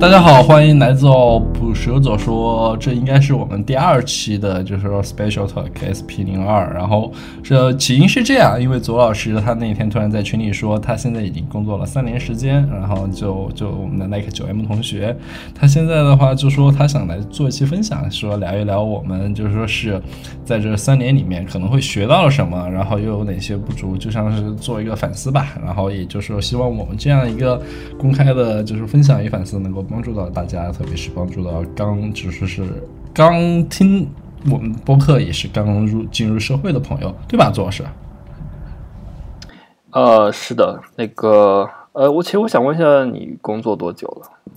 大家好，欢迎来到捕蛇者说，这应该是我们第二期的，就是说 Special Talk SP 零二。然后这起因是这样，因为左老师他那天突然在群里说，他现在已经工作了三年时间，然后就就我们的 Nike 九 M 同学，他现在的话就说他想来做一期分享，说聊一聊我们就是说是在这三年里面可能会学到了什么，然后又有哪些不足，就像是做一个反思吧。然后也就是说希望我们这样一个公开的，就是分享与反思能够。帮助到大家，特别是帮助到刚只是是刚听我们播客，也是刚入进入社会的朋友，对吧，左老师？呃，是的，那个呃，我其实我想问一下，你工作多久了？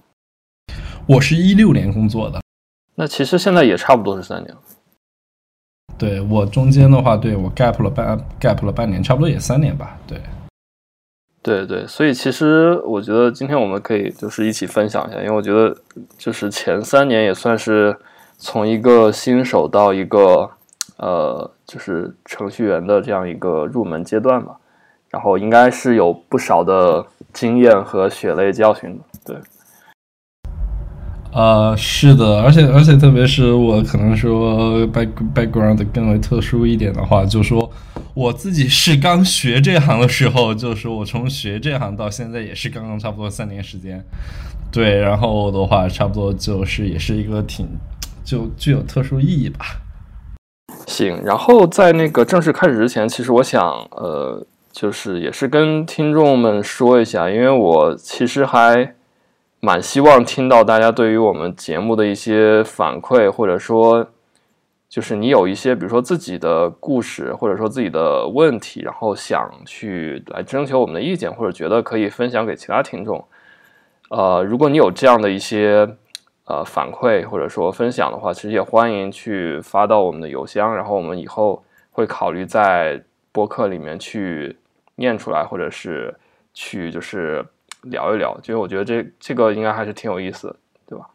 我是一六年工作的，那其实现在也差不多是三年。对我中间的话，对我 gap 了半 gap 了半年，差不多也三年吧，对。对对，所以其实我觉得今天我们可以就是一起分享一下，因为我觉得就是前三年也算是从一个新手到一个呃就是程序员的这样一个入门阶段吧，然后应该是有不少的经验和血泪教训的，对。呃，是的，而且而且特别是我可能说 back background 更为特殊一点的话，就说。我自己是刚学这行的时候，就是我从学这行到现在也是刚刚差不多三年时间，对，然后的话差不多就是也是一个挺就具有特殊意义吧。行，然后在那个正式开始之前，其实我想呃，就是也是跟听众们说一下，因为我其实还蛮希望听到大家对于我们节目的一些反馈，或者说。就是你有一些，比如说自己的故事，或者说自己的问题，然后想去来征求我们的意见，或者觉得可以分享给其他听众。呃，如果你有这样的一些呃反馈或者说分享的话，其实也欢迎去发到我们的邮箱，然后我们以后会考虑在播客里面去念出来，或者是去就是聊一聊，因为我觉得这这个应该还是挺有意思的。对吧？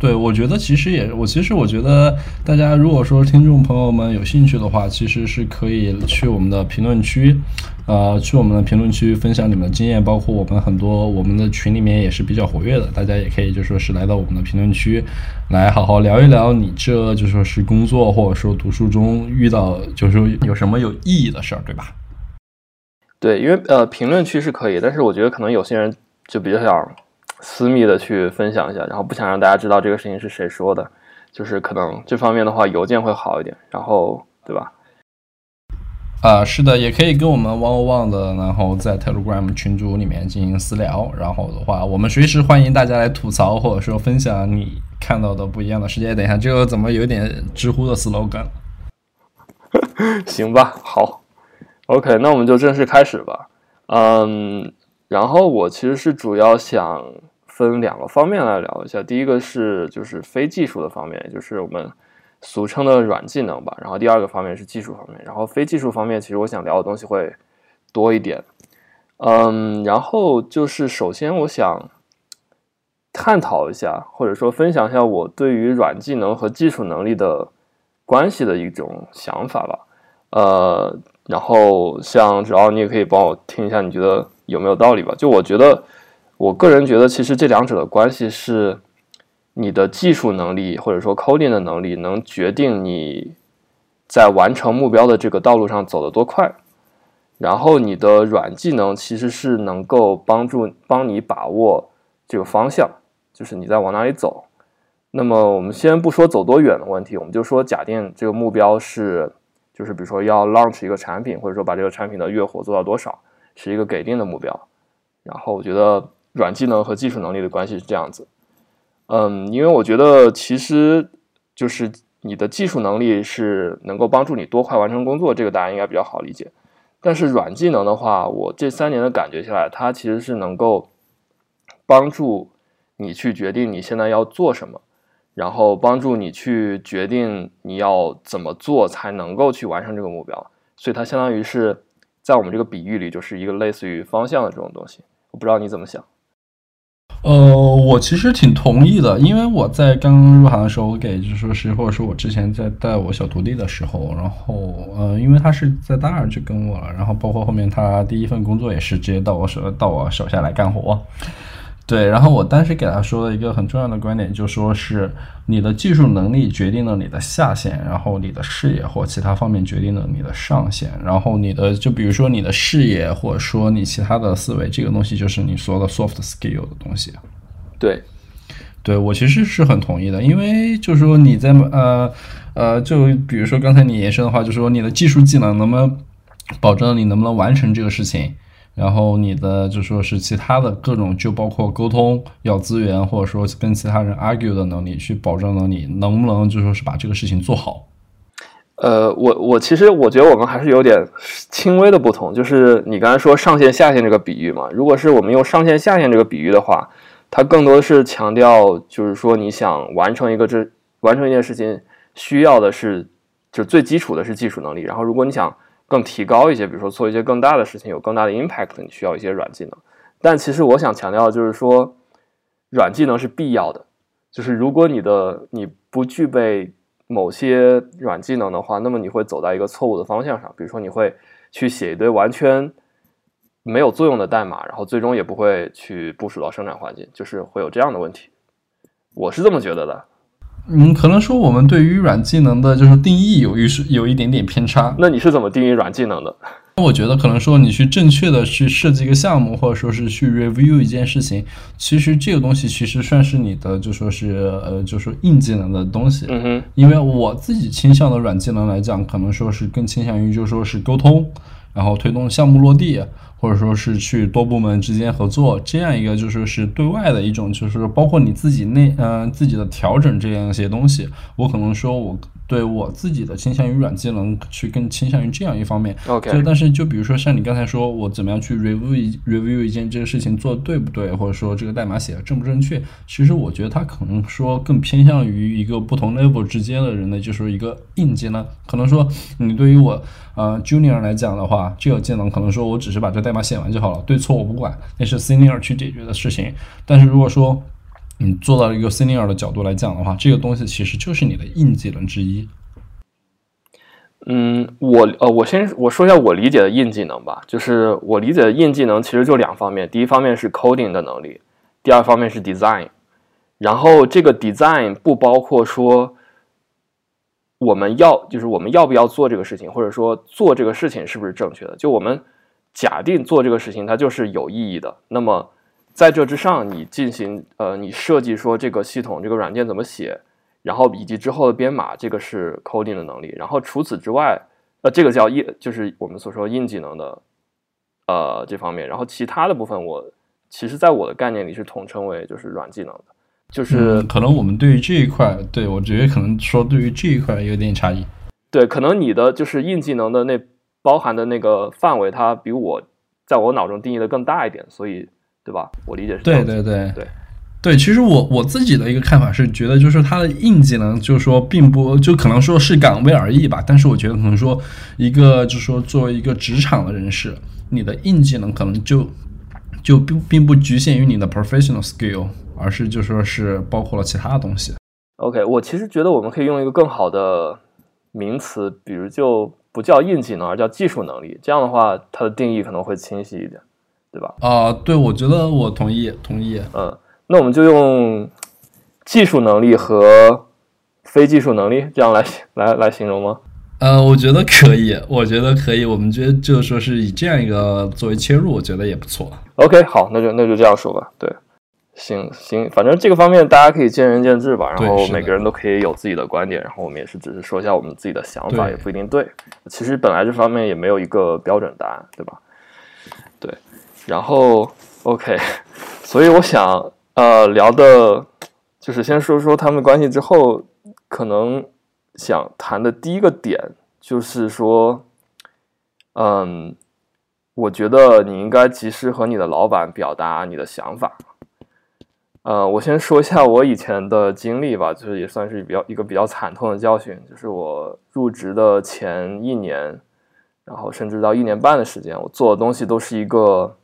对，我觉得其实也，我其实我觉得大家如果说听众朋友们有兴趣的话，其实是可以去我们的评论区，呃，去我们的评论区分享你们的经验，包括我们很多我们的群里面也是比较活跃的，大家也可以就说是来到我们的评论区，来好好聊一聊你这就说是工作或者说读书中遇到就是说有什么有意义的事儿，对吧？对，因为呃评论区是可以，但是我觉得可能有些人就比较想。私密的去分享一下，然后不想让大家知道这个事情是谁说的，就是可能这方面的话，邮件会好一点，然后对吧？啊，是的，也可以跟我们 One One 的，然后在 Telegram 群组里面进行私聊，然后的话，我们随时欢迎大家来吐槽或者说分享你看到的不一样的世界。等一下，这个怎么有点知乎的 slogan？行吧，好，OK，那我们就正式开始吧。嗯，然后我其实是主要想。分两个方面来聊一下，第一个是就是非技术的方面，就是我们俗称的软技能吧。然后第二个方面是技术方面。然后非技术方面，其实我想聊的东西会多一点。嗯，然后就是首先我想探讨一下，或者说分享一下我对于软技能和技术能力的关系的一种想法吧。呃，然后像只要你也可以帮我听一下，你觉得有没有道理吧？就我觉得。我个人觉得，其实这两者的关系是，你的技术能力或者说 coding 的能力能决定你在完成目标的这个道路上走得多快，然后你的软技能其实是能够帮助帮你把握这个方向，就是你在往哪里走。那么我们先不说走多远的问题，我们就说假定这个目标是，就是比如说要 launch 一个产品，或者说把这个产品的月活做到多少，是一个给定的目标。然后我觉得。软技能和技术能力的关系是这样子，嗯，因为我觉得其实就是你的技术能力是能够帮助你多快完成工作，这个大家应该比较好理解。但是软技能的话，我这三年的感觉下来，它其实是能够帮助你去决定你现在要做什么，然后帮助你去决定你要怎么做才能够去完成这个目标。所以它相当于是在我们这个比喻里，就是一个类似于方向的这种东西。我不知道你怎么想。呃，我其实挺同意的，因为我在刚刚入行的时候，我给就是说是或者说我之前在带我小徒弟的时候，然后呃，因为他是在大二就跟我了，然后包括后面他第一份工作也是直接到我手到我手下来干活。对，然后我当时给他说了一个很重要的观点，就说是你的技术能力决定了你的下限，然后你的视野或其他方面决定了你的上限，然后你的就比如说你的视野或者说你其他的思维，这个东西就是你说的 soft skill 的东西。对，对我其实是很同意的，因为就是说你在呃呃，就比如说刚才你延伸的话，就是说你的技术技能能不能保证你能不能完成这个事情。然后你的就说是其他的各种，就包括沟通、要资源，或者说跟其他人 argue 的能力，去保证了你能不能就说是把这个事情做好。呃，我我其实我觉得我们还是有点轻微的不同，就是你刚才说上线下线这个比喻嘛，如果是我们用上线下线这个比喻的话，它更多的是强调就是说你想完成一个这完成一件事情需要的是就最基础的是技术能力，然后如果你想。更提高一些，比如说做一些更大的事情，有更大的 impact，你需要一些软技能。但其实我想强调的就是说，软技能是必要的。就是如果你的你不具备某些软技能的话，那么你会走在一个错误的方向上。比如说，你会去写一堆完全没有作用的代码，然后最终也不会去部署到生产环境，就是会有这样的问题。我是这么觉得的。嗯，可能说我们对于软技能的就是定义有一是有一点点偏差。那你是怎么定义软技能的？那我觉得可能说你去正确的去设计一个项目，或者说是去 review 一件事情，其实这个东西其实算是你的就说是呃就说硬技能的东西。嗯哼。因为我自己倾向的软技能来讲，可能说是更倾向于就说是沟通，然后推动项目落地。或者说是去多部门之间合作，这样一个就说是对外的一种，就是包括你自己内嗯自己的调整这样一些东西，我可能说我。对我自己的倾向于软技能，去更倾向于这样一方面。OK，就但是就比如说像你刚才说，我怎么样去 review review 一件这个事情做对不对，或者说这个代码写的正不正确？其实我觉得它可能说更偏向于一个不同 level 之间的人的，就是一个硬技能。可能说你对于我呃 junior 来讲的话，这个技能可能说我只是把这代码写完就好了，对错我不管，那是 senior 去解决的事情。但是如果说你做到一个 senior 的角度来讲的话，这个东西其实就是你的硬技能之一。嗯，我呃，我先我说一下我理解的硬技能吧。就是我理解的硬技能其实就两方面，第一方面是 coding 的能力，第二方面是 design。然后这个 design 不包括说我们要就是我们要不要做这个事情，或者说做这个事情是不是正确的。就我们假定做这个事情它就是有意义的，那么。在这之上，你进行呃，你设计说这个系统这个软件怎么写，然后以及之后的编码，这个是 coding 的能力。然后除此之外，呃，这个叫硬，就是我们所说硬技能的，呃，这方面。然后其他的部分，我其实在我的概念里是统称为就是软技能的，就是可能我们对于这一块，对我觉得可能说对于这一块有点差异。对，可能你的就是硬技能的那包含的那个范围，它比我在我脑中定义的更大一点，所以。对吧？我理解是。对对对对对，其实我我自己的一个看法是，觉得就是它的硬技能，就是说并不就可能说是岗位而异吧。但是我觉得可能说一个就是说作为一个职场的人士，你的硬技能可能就就并并不局限于你的 professional skill，而是就说是包括了其他的东西。OK，我其实觉得我们可以用一个更好的名词，比如就不叫硬技能，而叫技术能力。这样的话，它的定义可能会清晰一点。对吧？啊，对，我觉得我同意，同意。嗯，那我们就用技术能力和非技术能力这样来来来形容吗？呃，我觉得可以，我觉得可以。我们觉得就是说是以这样一个作为切入，我觉得也不错。OK，好，那就那就这样说吧。对，行行，反正这个方面大家可以见仁见智吧。然后每个人都可以有自己的观点。然后我们也是只是说一下我们自己的想法，也不一定对。其实本来这方面也没有一个标准答案，对吧？然后，OK，所以我想，呃，聊的，就是先说说他们关系之后，可能想谈的第一个点就是说，嗯，我觉得你应该及时和你的老板表达你的想法。呃，我先说一下我以前的经历吧，就是也算是比较一个比较惨痛的教训，就是我入职的前一年，然后甚至到一年半的时间，我做的东西都是一个。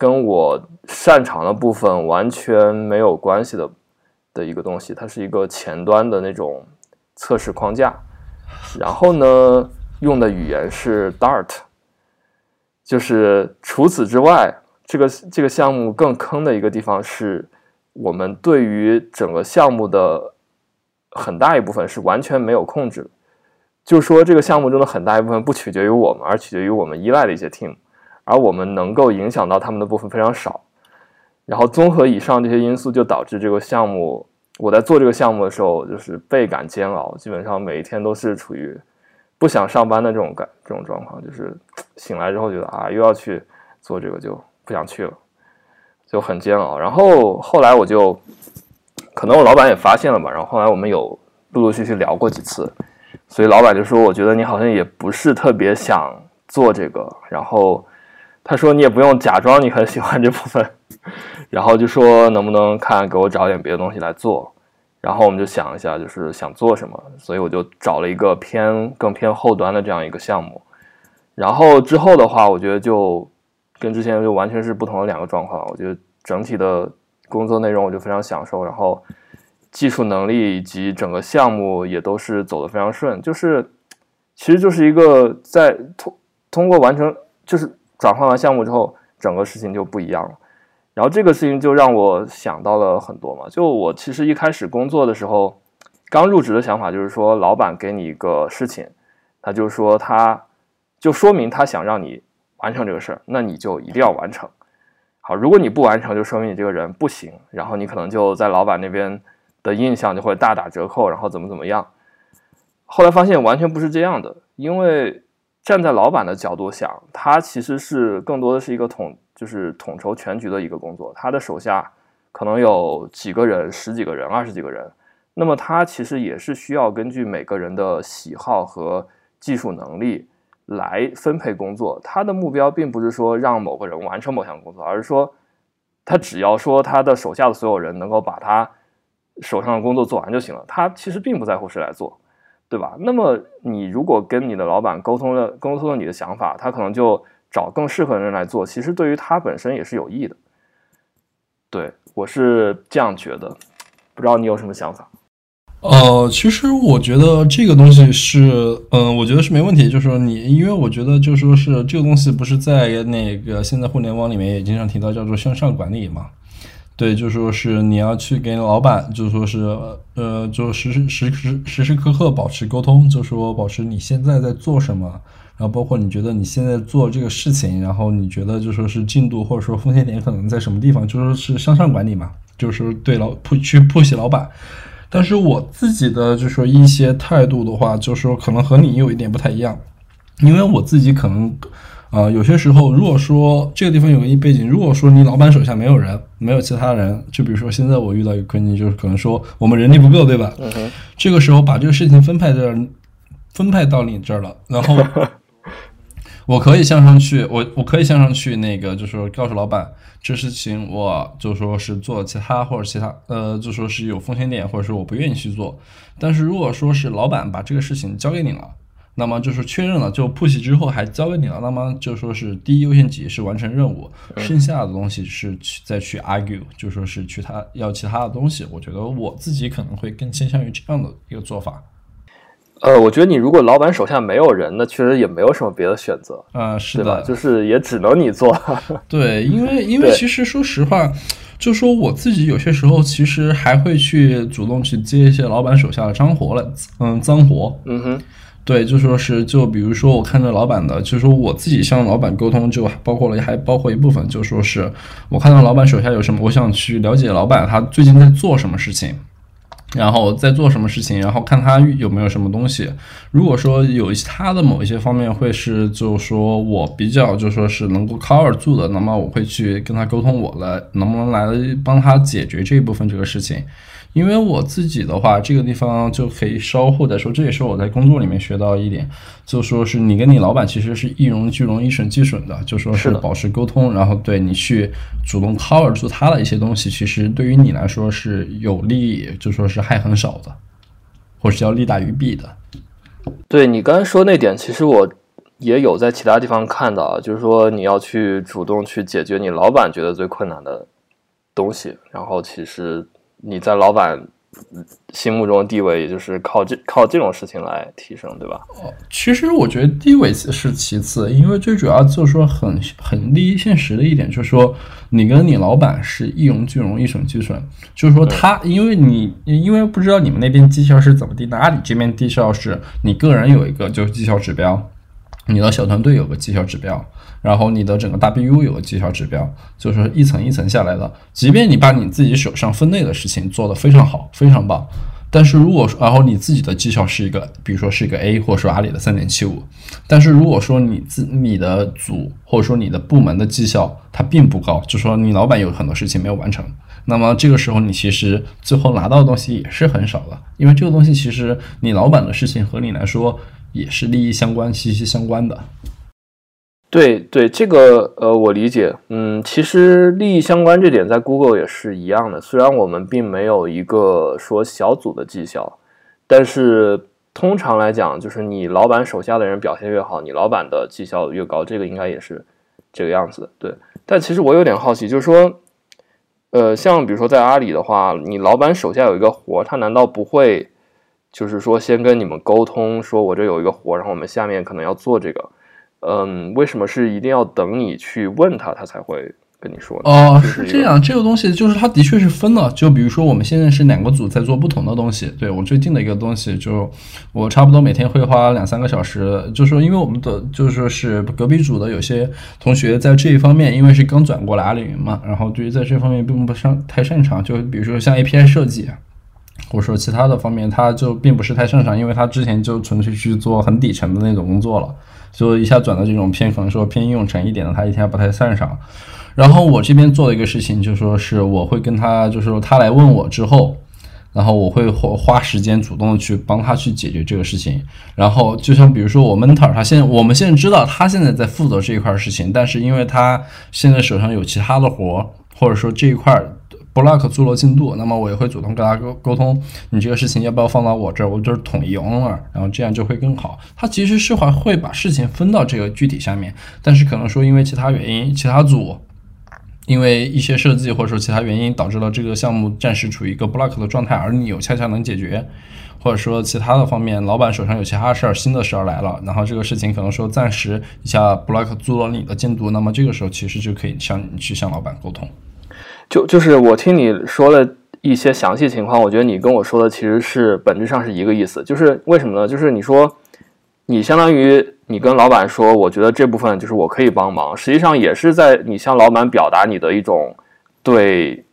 跟我擅长的部分完全没有关系的的一个东西，它是一个前端的那种测试框架，然后呢，用的语言是 Dart，就是除此之外，这个这个项目更坑的一个地方是，我们对于整个项目的很大一部分是完全没有控制的。就说，这个项目中的很大一部分不取决于我们，而取决于我们依赖的一些 team，而我们能够影响到他们的部分非常少。然后综合以上这些因素，就导致这个项目，我在做这个项目的时候，就是倍感煎熬，基本上每一天都是处于不想上班的这种感这种状况，就是醒来之后觉得啊，又要去做这个，就不想去了，就很煎熬。然后后来我就，可能我老板也发现了吧，然后后来我们有陆陆续续聊过几次。所以老板就说：“我觉得你好像也不是特别想做这个。”然后他说：“你也不用假装你很喜欢这部分。”然后就说：“能不能看给我找点别的东西来做？”然后我们就想一下，就是想做什么。所以我就找了一个偏更偏后端的这样一个项目。然后之后的话，我觉得就跟之前就完全是不同的两个状况。我觉得整体的工作内容我就非常享受。然后。技术能力以及整个项目也都是走得非常顺，就是，其实就是一个在通通过完成就是转换完项目之后，整个事情就不一样了。然后这个事情就让我想到了很多嘛。就我其实一开始工作的时候，刚入职的想法就是说，老板给你一个事情，他就说他就说明他想让你完成这个事儿，那你就一定要完成。好，如果你不完成，就说明你这个人不行，然后你可能就在老板那边。的印象就会大打折扣，然后怎么怎么样？后来发现完全不是这样的，因为站在老板的角度想，他其实是更多的是一个统，就是统筹全局的一个工作。他的手下可能有几个人、十几个人、二十几个人，那么他其实也是需要根据每个人的喜好和技术能力来分配工作。他的目标并不是说让某个人完成某项工作，而是说他只要说他的手下的所有人能够把他。手上的工作做完就行了，他其实并不在乎谁来做，对吧？那么你如果跟你的老板沟通了，沟通了你的想法，他可能就找更适合的人来做，其实对于他本身也是有益的。对我是这样觉得，不知道你有什么想法？呃，其实我觉得这个东西是，嗯，我觉得是没问题。就是说你，因为我觉得就说是这个东西不是在那个现在互联网里面也经常提到叫做向上管理嘛。对，就说是你要去给老板，就说是，呃，就时时时时时时刻刻保持沟通，就说保持你现在在做什么，然后包括你觉得你现在做这个事情，然后你觉得就说是进度或者说风险点可能在什么地方，就说是向上管理嘛，就是对老铺去铺袭老板。但是我自己的就说一些态度的话，就说可能和你有一点不太一样，因为我自己可能。啊，有些时候，如果说这个地方有个背景，如果说你老板手下没有人，没有其他人，就比如说现在我遇到一个困境，就是可能说我们人力不够，对吧？嗯这个时候把这个事情分派这儿，分派到你这儿了，然后 我可以向上去，我我可以向上去，那个就是说告诉老板，这事情我就说是做其他或者其他，呃，就说是有风险点，或者说我不愿意去做。但是如果说是老板把这个事情交给你了。那么就是确认了，就铺席之后还交给你了。那么就说是第一优先级是完成任务，剩下的东西是去再去 argue，就说是去他要其他的东西。我觉得我自己可能会更倾向于这样的一个做法。呃，我觉得你如果老板手下没有人，那确实也没有什么别的选择。啊，是的，就是也只能你做。对，因为因为其实说实话，就说我自己有些时候其实还会去主动去接一些老板手下的脏活了，嗯，脏活。嗯哼。对，就说是，就比如说，我看着老板的，就说我自己向老板沟通，就包括了，还包括一部分，就说是我看到老板手下有什么，我想去了解老板他最近在做什么事情，然后在做什么事情，然后看他有没有什么东西。如果说有他的某一些方面会是，就说我比较就说是能够 cover 住的，那么我会去跟他沟通，我来能不能来帮他解决这一部分这个事情。因为我自己的话，这个地方就可以稍后再说。这也是我在工作里面学到一点，就说是你跟你老板其实是一荣俱荣、一损俱损的，就说是保持沟通，然后对你去主动 cover 住他的一些东西，其实对于你来说是有利，就说是害很少的，或是叫利大于弊的。对你刚才说那点，其实我也有在其他地方看到，就是说你要去主动去解决你老板觉得最困难的东西，然后其实。你在老板心目中的地位，也就是靠这靠这种事情来提升，对吧？哦，其实我觉得地位是其次，因为最主要就是说很很利益现实的一点，就是说你跟你老板是一荣俱荣，一损俱损。就是说他，因为你因为不知道你们那边绩效是怎么定的，阿里这边绩效是你个人有一个就是绩效指标，你的小团队有个绩效指标。然后你的整个大 BU 有个绩效指标，就是一层一层下来的。即便你把你自己手上分内的事情做得非常好，非常棒，但是如果说，然后你自己的绩效是一个，比如说是一个 A，或者说阿里的三点七五，但是如果说你自你的组或者说你的部门的绩效它并不高，就说你老板有很多事情没有完成，那么这个时候你其实最后拿到的东西也是很少的，因为这个东西其实你老板的事情和你来说也是利益相关、息息相关的。对对，这个呃，我理解。嗯，其实利益相关这点在 Google 也是一样的。虽然我们并没有一个说小组的绩效，但是通常来讲，就是你老板手下的人表现越好，你老板的绩效越高。这个应该也是这个样子的。对，但其实我有点好奇，就是说，呃，像比如说在阿里的话，你老板手下有一个活，他难道不会就是说先跟你们沟通，说我这有一个活，然后我们下面可能要做这个？嗯，为什么是一定要等你去问他，他才会跟你说呢？哦，是这样，这个东西就是它的确是分了。就比如说，我们现在是两个组在做不同的东西。对我最近的一个东西，就我差不多每天会花两三个小时。就说，因为我们的就是说是隔壁组的有些同学在这一方面，因为是刚转过来阿里云嘛，然后对于在这方面并不擅太擅长。就比如说像 API 设计，或者说其他的方面，他就并不是太擅长，因为他之前就纯粹去做很底层的那种工作了。就一下转到这种偏可能说偏应用层一点的，他一天不太擅长。然后我这边做的一个事情，就说是我会跟他，就是说他来问我之后，然后我会花花时间主动的去帮他去解决这个事情。然后就像比如说我 mentor，他现在我们现在知道他现在在负责这一块事情，但是因为他现在手上有其他的活，或者说这一块。Block 做了进度，那么我也会主动跟他沟沟通，你这个事情要不要放到我这儿？我就是统一 owner，然后这样就会更好。他其实是会会把事情分到这个具体下面，但是可能说因为其他原因，其他组因为一些设计或者说其他原因导致了这个项目暂时处于一个 block 的状态，而你有恰恰能解决，或者说其他的方面，老板手上有其他事儿，新的事儿来了，然后这个事情可能说暂时一下 block 做了你的进度，那么这个时候其实就可以向你去向老板沟通。就就是我听你说了一些详细情况，我觉得你跟我说的其实是本质上是一个意思，就是为什么呢？就是你说你相当于你跟老板说，我觉得这部分就是我可以帮忙，实际上也是在你向老板表达你的一种对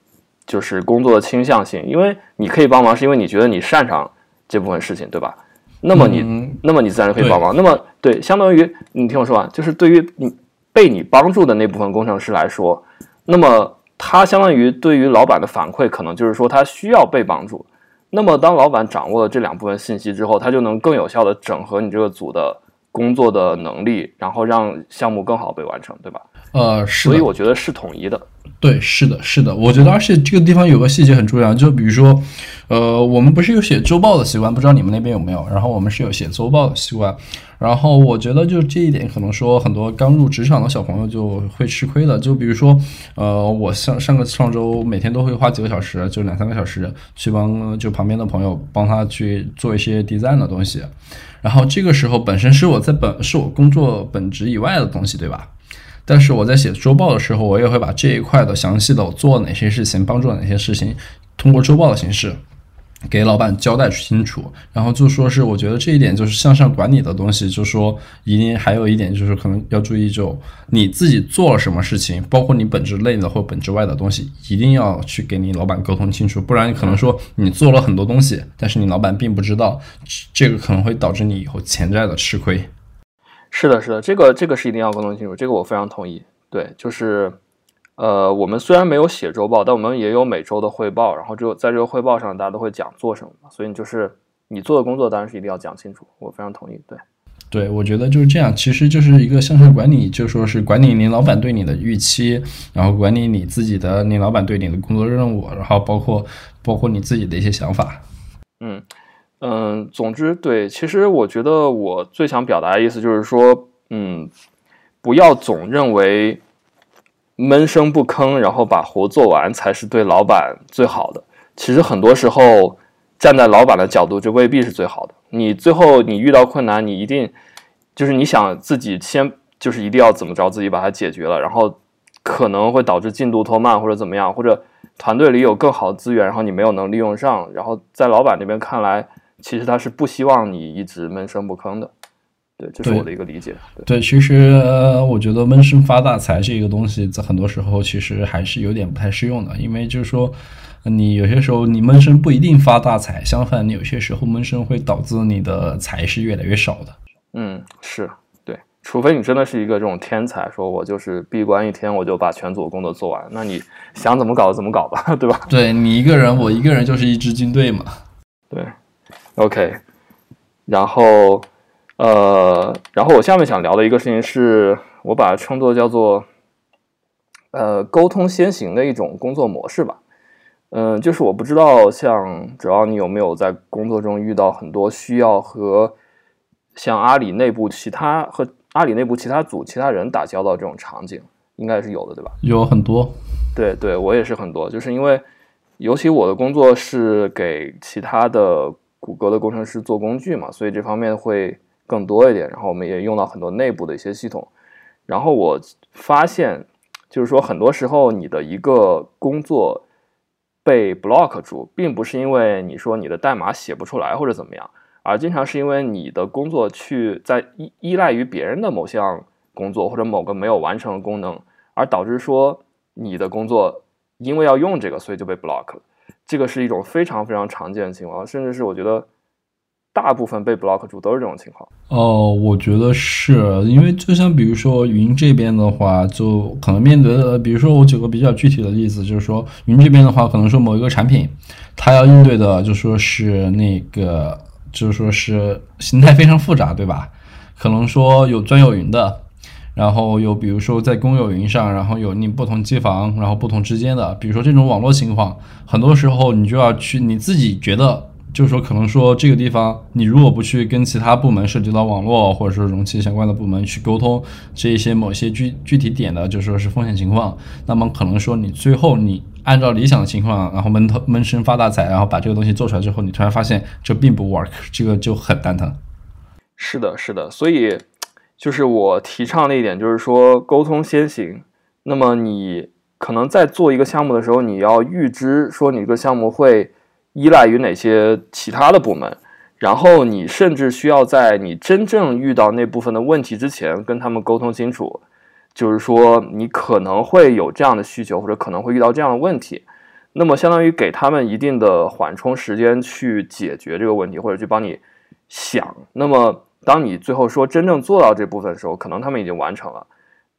就是工作的倾向性，因为你可以帮忙，是因为你觉得你擅长这部分事情，对吧？那么你那么你自然可以帮忙。那么对，相当于你听我说完，就是对于你被你帮助的那部分工程师来说，那么。他相当于对于老板的反馈，可能就是说他需要被帮助。那么，当老板掌握了这两部分信息之后，他就能更有效的整合你这个组的工作的能力，然后让项目更好被完成，对吧？呃，是。所以我觉得是统一的。对，是的，是的。我觉得，而且这个地方有个细节很重要，就比如说，呃，我们不是有写周报的习惯，不知道你们那边有没有？然后我们是有写周报的习惯。然后我觉得，就这一点，可能说很多刚入职场的小朋友就会吃亏的。就比如说，呃，我上上个上周每天都会花几个小时，就两三个小时，去帮就旁边的朋友帮他去做一些 design 的东西。然后这个时候本身是我在本是我工作本职以外的东西，对吧？但是我在写周报的时候，我也会把这一块的详细的我做了哪些事情，帮助了哪些事情，通过周报的形式。给老板交代清楚，然后就说是我觉得这一点就是向上管理的东西，就说一定还有一点就是可能要注意，就你自己做了什么事情，包括你本职内的或本职外的东西，一定要去给你老板沟通清楚，不然可能说你做了很多东西，但是你老板并不知道，这个可能会导致你以后潜在的吃亏。是的，是的，这个这个是一定要沟通清楚，这个我非常同意。对，就是。呃，我们虽然没有写周报，但我们也有每周的汇报。然后就在这个汇报上，大家都会讲做什么。所以就是你做的工作，当然是一定要讲清楚。我非常同意。对，对，我觉得就是这样。其实就是一个向上管理，就说是管理你老板对你的预期，然后管理你自己的，你老板对你的工作任务，然后包括包括你自己的一些想法。嗯嗯，总之，对，其实我觉得我最想表达的意思就是说，嗯，不要总认为。闷声不吭，然后把活做完才是对老板最好的。其实很多时候，站在老板的角度，这未必是最好的。你最后你遇到困难，你一定就是你想自己先就是一定要怎么着自己把它解决了，然后可能会导致进度拖慢或者怎么样，或者团队里有更好的资源，然后你没有能利用上，然后在老板那边看来，其实他是不希望你一直闷声不吭的。对，这是我的一个理解。对，其实我觉得闷声发大财这个东西，在很多时候其实还是有点不太适用的，因为就是说。你有些时候你闷声不一定发大财，相反，你有些时候闷声会导致你的财是越来越少的。嗯，是对，除非你真的是一个这种天才，说我就是闭关一天我就把全组工作做完，那你想怎么搞怎么搞吧，对吧？对你一个人，我一个人就是一支军队嘛。对，OK，然后呃，然后我下面想聊的一个事情是，我把它称作叫做呃沟通先行的一种工作模式吧。嗯，就是我不知道，像主要你有没有在工作中遇到很多需要和像阿里内部其他和阿里内部其他组其他人打交道这种场景，应该是有的，对吧？有很多，对对，我也是很多，就是因为尤其我的工作是给其他的谷歌的工程师做工具嘛，所以这方面会更多一点。然后我们也用到很多内部的一些系统，然后我发现，就是说很多时候你的一个工作。被 block 住，并不是因为你说你的代码写不出来或者怎么样，而经常是因为你的工作去在依依赖于别人的某项工作或者某个没有完成的功能，而导致说你的工作因为要用这个，所以就被 block 了。这个是一种非常非常常见的情况，甚至是我觉得。大部分被 block 住都是这种情况哦，我觉得是因为就像比如说云这边的话，就可能面对的，比如说我举个比较具体的例子，就是说云这边的话，可能说某一个产品，它要应对的就说是那个，就是说是形态非常复杂，对吧？可能说有专有云的，然后有比如说在公有云上，然后有你不同机房，然后不同之间的，比如说这种网络情况，很多时候你就要去你自己觉得。就是说，可能说这个地方，你如果不去跟其他部门涉及到网络或者说容器相关的部门去沟通这一些某些具具体点的，就说是风险情况，那么可能说你最后你按照理想的情况，然后闷头闷声发大财，然后把这个东西做出来之后，你突然发现这并不 work，这个就很蛋疼。是的，是的，所以就是我提倡的一点就是说沟通先行。那么你可能在做一个项目的时候，你要预知说你这个项目会。依赖于哪些其他的部门？然后你甚至需要在你真正遇到那部分的问题之前，跟他们沟通清楚，就是说你可能会有这样的需求，或者可能会遇到这样的问题。那么相当于给他们一定的缓冲时间去解决这个问题，或者去帮你想。那么当你最后说真正做到这部分的时候，可能他们已经完成了。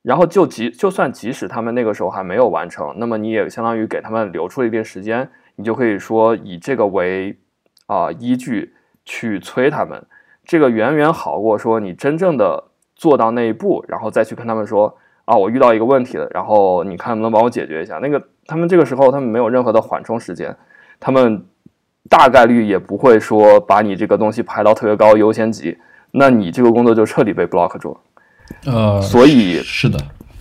然后就即就算即使他们那个时候还没有完成，那么你也相当于给他们留出了一定时间。你就可以说以这个为啊依据去催他们，这个远远好过说你真正的做到那一步，然后再去跟他们说啊我遇到一个问题了，然后你看能不能帮我解决一下？那个他们这个时候他们没有任何的缓冲时间，他们大概率也不会说把你这个东西排到特别高优先级，那你这个工作就彻底被 block 住了。呃，所以是的。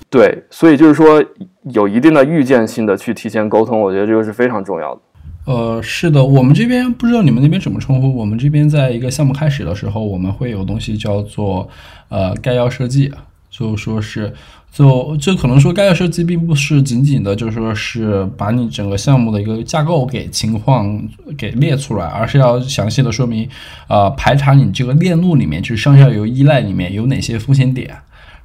对，所以就是说，有一定的预见性的去提前沟通，我觉得这个是非常重要的。呃，是的，我们这边不知道你们那边怎么称呼，我们这边在一个项目开始的时候，我们会有东西叫做呃概要设计，就说是就就可能说概要设计并不是仅仅的就说是把你整个项目的一个架构给情况给列出来，而是要详细的说明，呃，排查你这个链路里面就是上下游依赖里面有哪些风险点。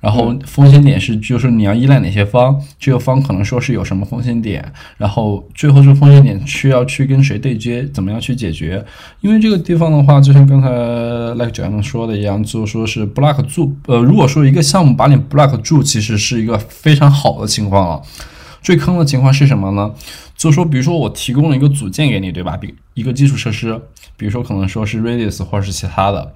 然后风险点是，就是你要依赖哪些方，这个方可能说是有什么风险点，然后最后这个风险点需要去跟谁对接，怎么样去解决？因为这个地方的话，就像刚才 like 九阳说的一样，就说是 block 住，呃，如果说一个项目把你 block 住，其实是一个非常好的情况了。最坑的情况是什么呢？就是说，比如说我提供了一个组件给你，对吧？比一个基础设施，比如说可能说是 Redis 或者是其他的。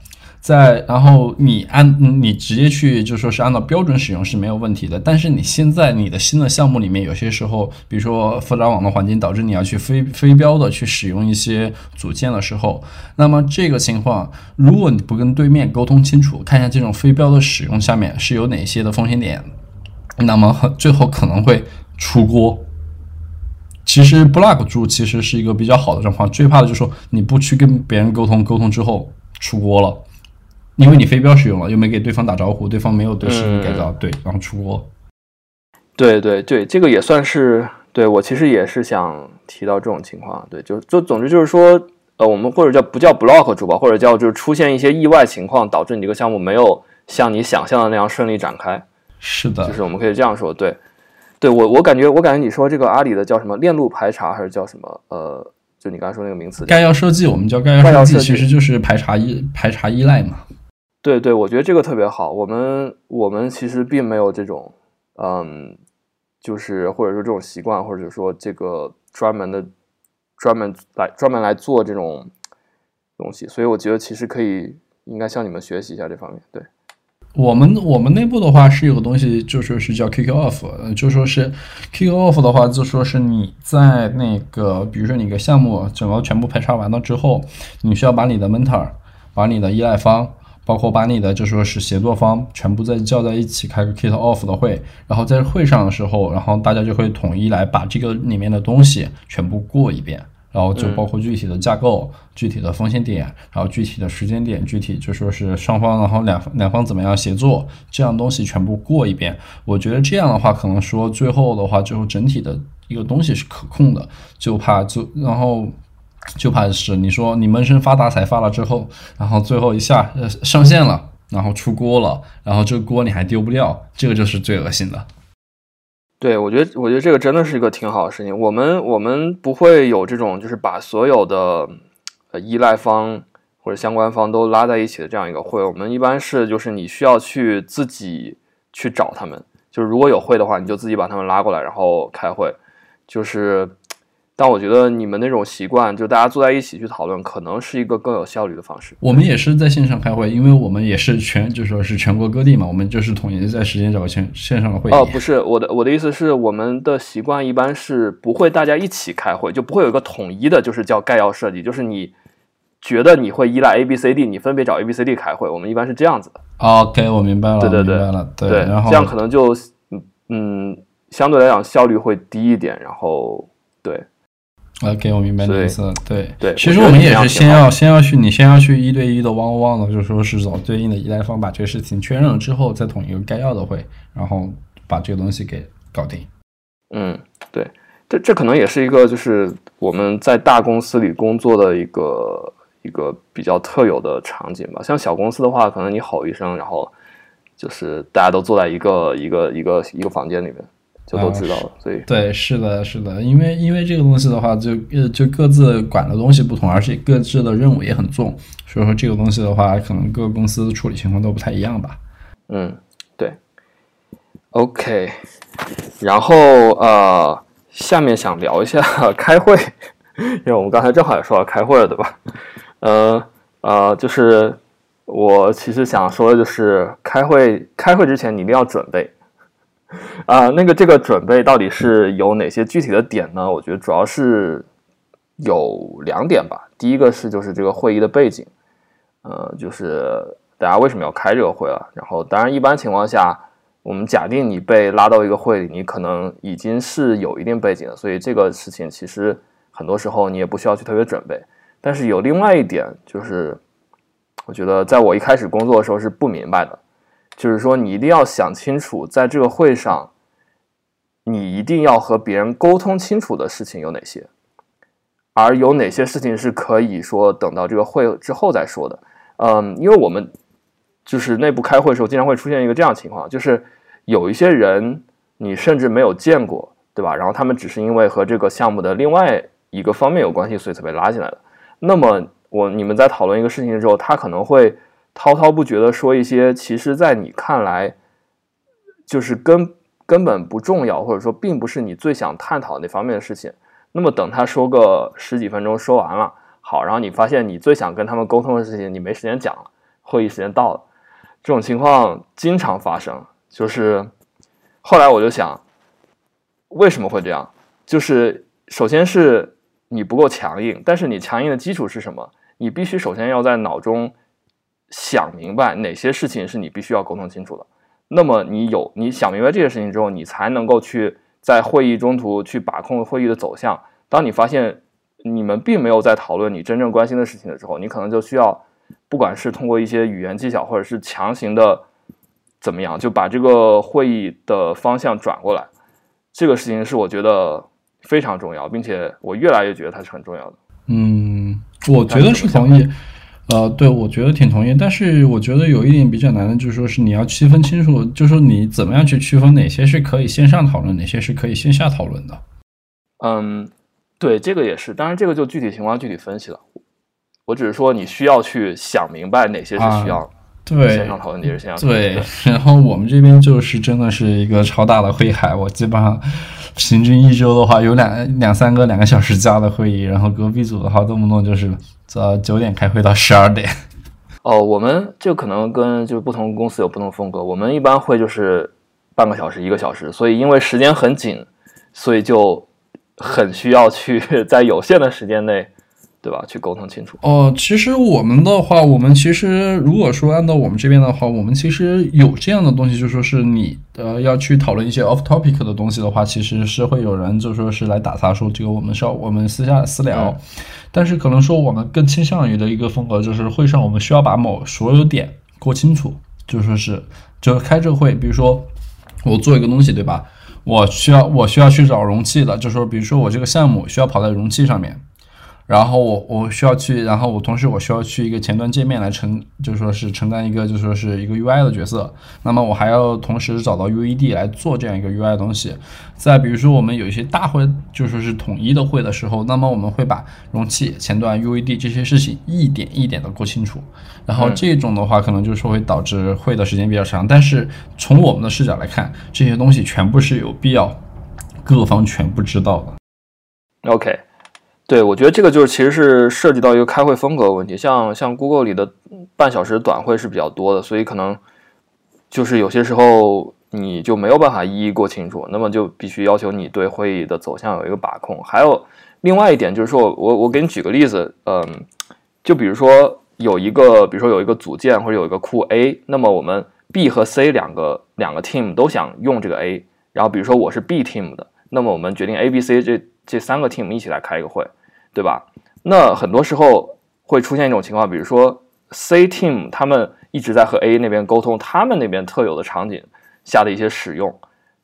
在，然后你按你直接去就说是按照标准使用是没有问题的。但是你现在你的新的项目里面，有些时候，比如说复杂网络环境导致你要去非非标的去使用一些组件的时候，那么这个情况，如果你不跟对面沟通清楚，看一下这种非标的使用下面是有哪些的风险点，那么最后可能会出锅。其实 block 住其实是一个比较好的状况，最怕的就是说你不去跟别人沟通，沟通之后出锅了，因为你飞镖使用了，又没给对方打招呼，对方没有对视频改造，对，然后出锅。对对对，这个也算是对我其实也是想提到这种情况，对，就就总之就是说，呃，我们或者叫不叫 block 住吧，或者叫就是出现一些意外情况，导致你这个项目没有像你想象的那样顺利展开。是的，就是我们可以这样说，对。对我，我感觉，我感觉你说这个阿里的叫什么链路排查，还是叫什么？呃，就你刚才说那个名词，概要设计，我们叫概要设计，其实就是排查依排查依赖嘛。对对，我觉得这个特别好。我们我们其实并没有这种，嗯，就是或者说这种习惯，或者说这个专门的专门来专门来做这种东西，所以我觉得其实可以应该向你们学习一下这方面。对。我们我们内部的话是有个东西，就说是叫 kick off，就说是 kick off 的话，就说是你在那个，比如说你个项目整个全部排查完了之后，你需要把你的 mentor，把你的依赖方，包括把你的就说是协作方，全部再叫在一起开个 kick off 的会，然后在会上的时候，然后大家就会统一来把这个里面的东西全部过一遍。然后就包括具体的架构、具体的风险点，然后具体的时间点，具体就说是双方，然后两两方怎么样协作，这样东西全部过一遍。我觉得这样的话，可能说最后的话，就整体的一个东西是可控的。就怕就然后就怕是你说你闷声发大财发了之后，然后最后一下呃上线了，然后出锅了，然后这个锅你还丢不掉，这个就是最恶心的。对，我觉得，我觉得这个真的是一个挺好的事情。我们我们不会有这种，就是把所有的呃依赖方或者相关方都拉在一起的这样一个会。我们一般是，就是你需要去自己去找他们，就是如果有会的话，你就自己把他们拉过来，然后开会，就是。但我觉得你们那种习惯，就大家坐在一起去讨论，可能是一个更有效率的方式。我们也是在线上开会，因为我们也是全，就说是全国各地嘛，我们就是统一在时间找个线线上的会议。哦，不是，我的我的意思是，我们的习惯一般是不会大家一起开会，就不会有一个统一的，就是叫概要设计，就是你觉得你会依赖 A B C D，你分别找 A B C D 开会，我们一般是这样子的。OK，我明白了，对对对，对，然后这样可能就嗯嗯，相对来讲效率会低一点，然后对。OK，我明白你的意思。对对，其实我们也是先要先要去，你先要去一对一的汪汪的，就说是找对应的依赖方，把这个事情确认了之后，再统一个概要的会，然后把这个东西给搞定。嗯，对，这这可能也是一个就是我们在大公司里工作的一个一个比较特有的场景吧。像小公司的话，可能你吼一声，然后就是大家都坐在一个一个一个一个房间里面。就都知道了，所以对，是的，是的，因为因为这个东西的话，就呃就各自管的东西不同，而且各自的任务也很重，所以说这个东西的话，可能各个公司处理情况都不太一样吧。嗯，对。OK，然后呃，下面想聊一下 开会，因为我们刚才正好也说到开会了，对吧？呃呃，就是我其实想说的就是开会，开会之前你一定要准备。啊，那个这个准备到底是有哪些具体的点呢？我觉得主要是有两点吧。第一个是就是这个会议的背景，呃，就是大家为什么要开这个会了。然后，当然一般情况下，我们假定你被拉到一个会里，你可能已经是有一定背景的，所以这个事情其实很多时候你也不需要去特别准备。但是有另外一点，就是我觉得在我一开始工作的时候是不明白的。就是说，你一定要想清楚，在这个会上，你一定要和别人沟通清楚的事情有哪些，而有哪些事情是可以说等到这个会之后再说的。嗯，因为我们就是内部开会的时候，经常会出现一个这样情况，就是有一些人你甚至没有见过，对吧？然后他们只是因为和这个项目的另外一个方面有关系，所以才被拉进来的。那么，我你们在讨论一个事情的时候，他可能会。滔滔不绝的说一些，其实，在你看来，就是根根本不重要，或者说并不是你最想探讨那方面的事情。那么，等他说个十几分钟说完了，好，然后你发现你最想跟他们沟通的事情，你没时间讲了，会议时间到了，这种情况经常发生。就是后来我就想，为什么会这样？就是首先是你不够强硬，但是你强硬的基础是什么？你必须首先要在脑中。想明白哪些事情是你必须要沟通清楚的，那么你有你想明白这些事情之后，你才能够去在会议中途去把控会议的走向。当你发现你们并没有在讨论你真正关心的事情的时候，你可能就需要，不管是通过一些语言技巧，或者是强行的怎么样，就把这个会议的方向转过来。这个事情是我觉得非常重要，并且我越来越觉得它是很重要的。嗯，我觉得是同意。呃，对，我觉得挺同意。但是我觉得有一点比较难的，就是说是你要区分清楚，就是说你怎么样去区分哪些是可以线上讨论，哪些是可以线下讨论的。嗯，对，这个也是。当然，这个就具体情况具体分析了。我只是说，你需要去想明白哪些是需要。对，线上讨论也是线上。对，然后我们这边就是真的是一个超大的灰海，我基本上平均一周的话有两两三个两个小时加的会议，然后隔壁组的话动不动就是早九点开会到十二点。哦，我们就可能跟就是不同公司有不同风格，我们一般会就是半个小时一个小时，所以因为时间很紧，所以就很需要去 在有限的时间内。对吧？去沟通清楚。哦，其实我们的话，我们其实如果说按照我们这边的话，我们其实有这样的东西，就说是你呃要去讨论一些 off topic 的东西的话，其实是会有人就说是来打杂说这个我们是要我们私下私聊。但是可能说我们更倾向于的一个风格就是会上我们需要把某所有点过清楚，就说是就开这个会，比如说我做一个东西，对吧？我需要我需要去找容器的，就说比如说我这个项目需要跑在容器上面。然后我我需要去，然后我同时我需要去一个前端界面来承，就说是承担一个就说是一个 UI 的角色。那么我还要同时找到 UED 来做这样一个 UI 的东西。再比如说我们有一些大会，就说是统一的会的时候，那么我们会把容器、前端、UED 这些事情一点一点的过清楚。然后这种的话，可能就是会导致会的时间比较长。但是从我们的视角来看，这些东西全部是有必要各方全部知道的。OK。对，我觉得这个就是其实是涉及到一个开会风格的问题。像像 Google 里的半小时短会是比较多的，所以可能就是有些时候你就没有办法一一过清楚，那么就必须要求你对会议的走向有一个把控。还有另外一点就是说，我我给你举个例子，嗯，就比如说有一个，比如说有一个组件或者有一个库 A，那么我们 B 和 C 两个两个 team 都想用这个 A，然后比如说我是 B team 的，那么我们决定 A、B、C 这。这三个 team 一起来开一个会，对吧？那很多时候会出现一种情况，比如说 C team 他们一直在和 A 那边沟通他们那边特有的场景下的一些使用，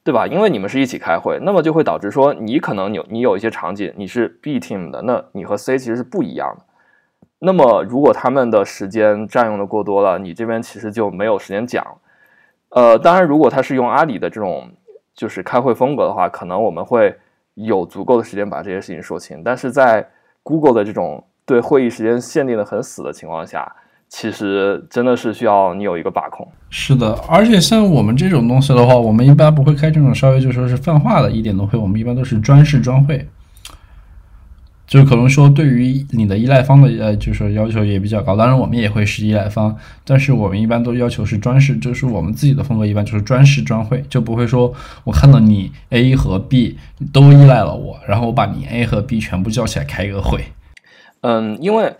对吧？因为你们是一起开会，那么就会导致说你可能有你有一些场景你是 B team 的，那你和 C 其实是不一样的。那么如果他们的时间占用的过多了，你这边其实就没有时间讲。呃，当然，如果他是用阿里的这种就是开会风格的话，可能我们会。有足够的时间把这些事情说清，但是在 Google 的这种对会议时间限定的很死的情况下，其实真的是需要你有一个把控。是的，而且像我们这种东西的话，我们一般不会开这种稍微就说是泛化的一点的会，我们一般都是专事专会。就可能说，对于你的依赖方的呃，就是要求也比较高。当然，我们也会是依赖方，但是我们一般都要求是专事，就是我们自己的风格一般就是专事专会，就不会说我看到你 A 和 B 都依赖了我，然后我把你 A 和 B 全部叫起来开一个会。嗯，因为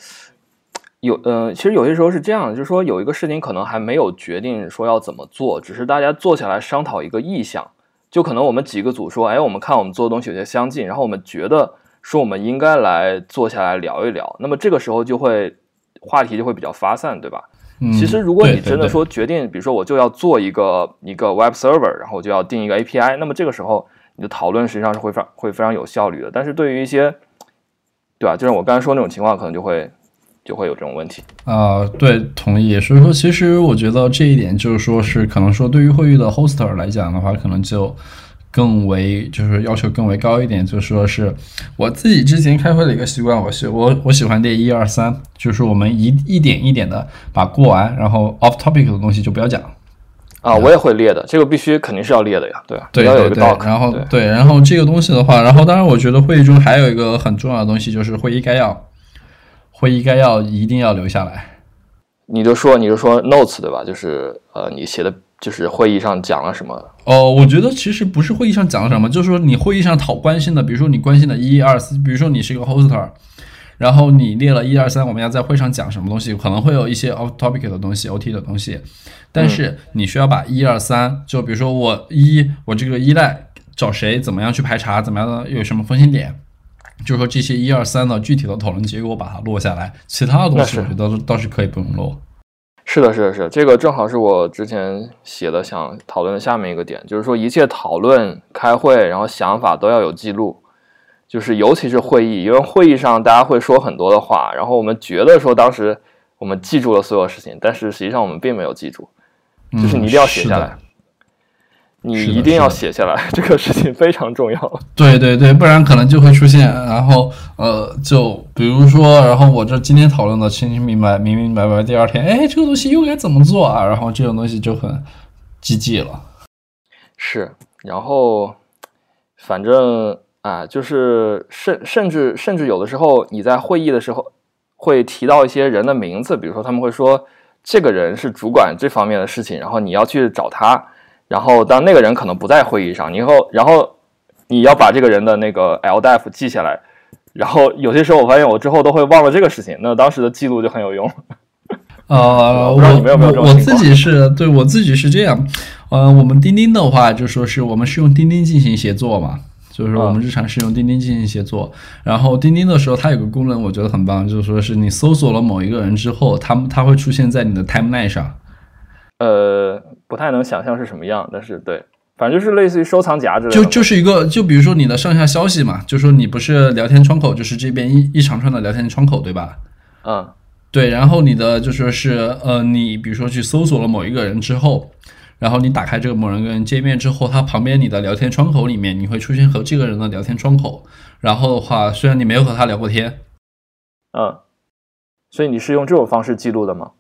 有嗯，其实有些时候是这样的，就是说有一个事情可能还没有决定说要怎么做，只是大家坐下来商讨一个意向。就可能我们几个组说，哎，我们看我们做的东西有些相近，然后我们觉得。说我们应该来坐下来聊一聊，那么这个时候就会话题就会比较发散，对吧？其实如果你真的说决定，比如说我就要做一个一个 web server，然后我就要定一个 API，那么这个时候你的讨论实际上是会非会非常有效率的。但是对于一些，对吧？就像我刚才说那种情况，可能就会就会有这种问题啊。对，同意。所以说，其实我觉得这一点就是说是可能说对于会议的 hoster 来讲的话，可能就。更为就是要求更为高一点，就说是我自己之前开会的一个习惯，我喜我我喜欢列一二三，就是我们一一点一点的把过完，然后 off topic 的东西就不要讲。啊，我也会列的，这个必须肯定是要列的呀，对吧？对对对。然后对，然后这个东西的话，然后当然我觉得会议中还有一个很重要的东西，就是会议概要，会议概要一定要留下来。你就说你就说 notes 对吧？就是呃你写的。就是会议上讲了什么？哦，我觉得其实不是会议上讲了什么，就是说你会议上讨关心的，比如说你关心的一二四，比如说你是一个 hoster，然后你列了一二三，我们要在会上讲什么东西，可能会有一些 off topic 的东西，OT 的东西，但是你需要把一二三，就比如说我一我这个依赖找谁，怎么样去排查，怎么样的有什么风险点，就是说这些一二三的具体的讨论结果把它落下来，其他的东西我觉得倒是可以不用落。是的，是的，是这个正好是我之前写的想讨论的下面一个点，就是说一切讨论、开会，然后想法都要有记录。就是尤其是会议，因为会议上大家会说很多的话，然后我们觉得说当时我们记住了所有事情，但是实际上我们并没有记住。就是你一定要写下来，你一定要写下来，这个事情非常重要。对对对，不然可能就会出现，然后呃，就比如说，然后我这今天讨论的清清明白、明明白白，第二天，哎，这个东西又该怎么做啊？然后这种东西就很积极了。是，然后反正。啊，就是甚甚至甚至有的时候你在会议的时候会提到一些人的名字，比如说他们会说这个人是主管这方面的事情，然后你要去找他，然后当那个人可能不在会议上，你以后然后你要把这个人的那个 LDF 记下来，然后有些时候我发现我之后都会忘了这个事情，那当时的记录就很有用。呃，我我自己是对我自己是这样，呃，我们钉钉的话就说是我们是用钉钉进行协作嘛。就是我们日常是用钉钉进行协作，然后钉钉的时候，它有个功能，我觉得很棒，就是说是你搜索了某一个人之后，他们他会出现在你的 timeline 上。呃，不太能想象是什么样，但是对，反正就是类似于收藏夹之类的。就就是一个，就比如说你的上下消息嘛，就说你不是聊天窗口，就是这边一一长串的聊天窗口，对吧？嗯，对，然后你的就说是呃，你比如说去搜索了某一个人之后。然后你打开这个某人跟人界面之后，他旁边你的聊天窗口里面，你会出现和这个人的聊天窗口。然后的话，虽然你没有和他聊过天，嗯，所以你是用这种方式记录的吗？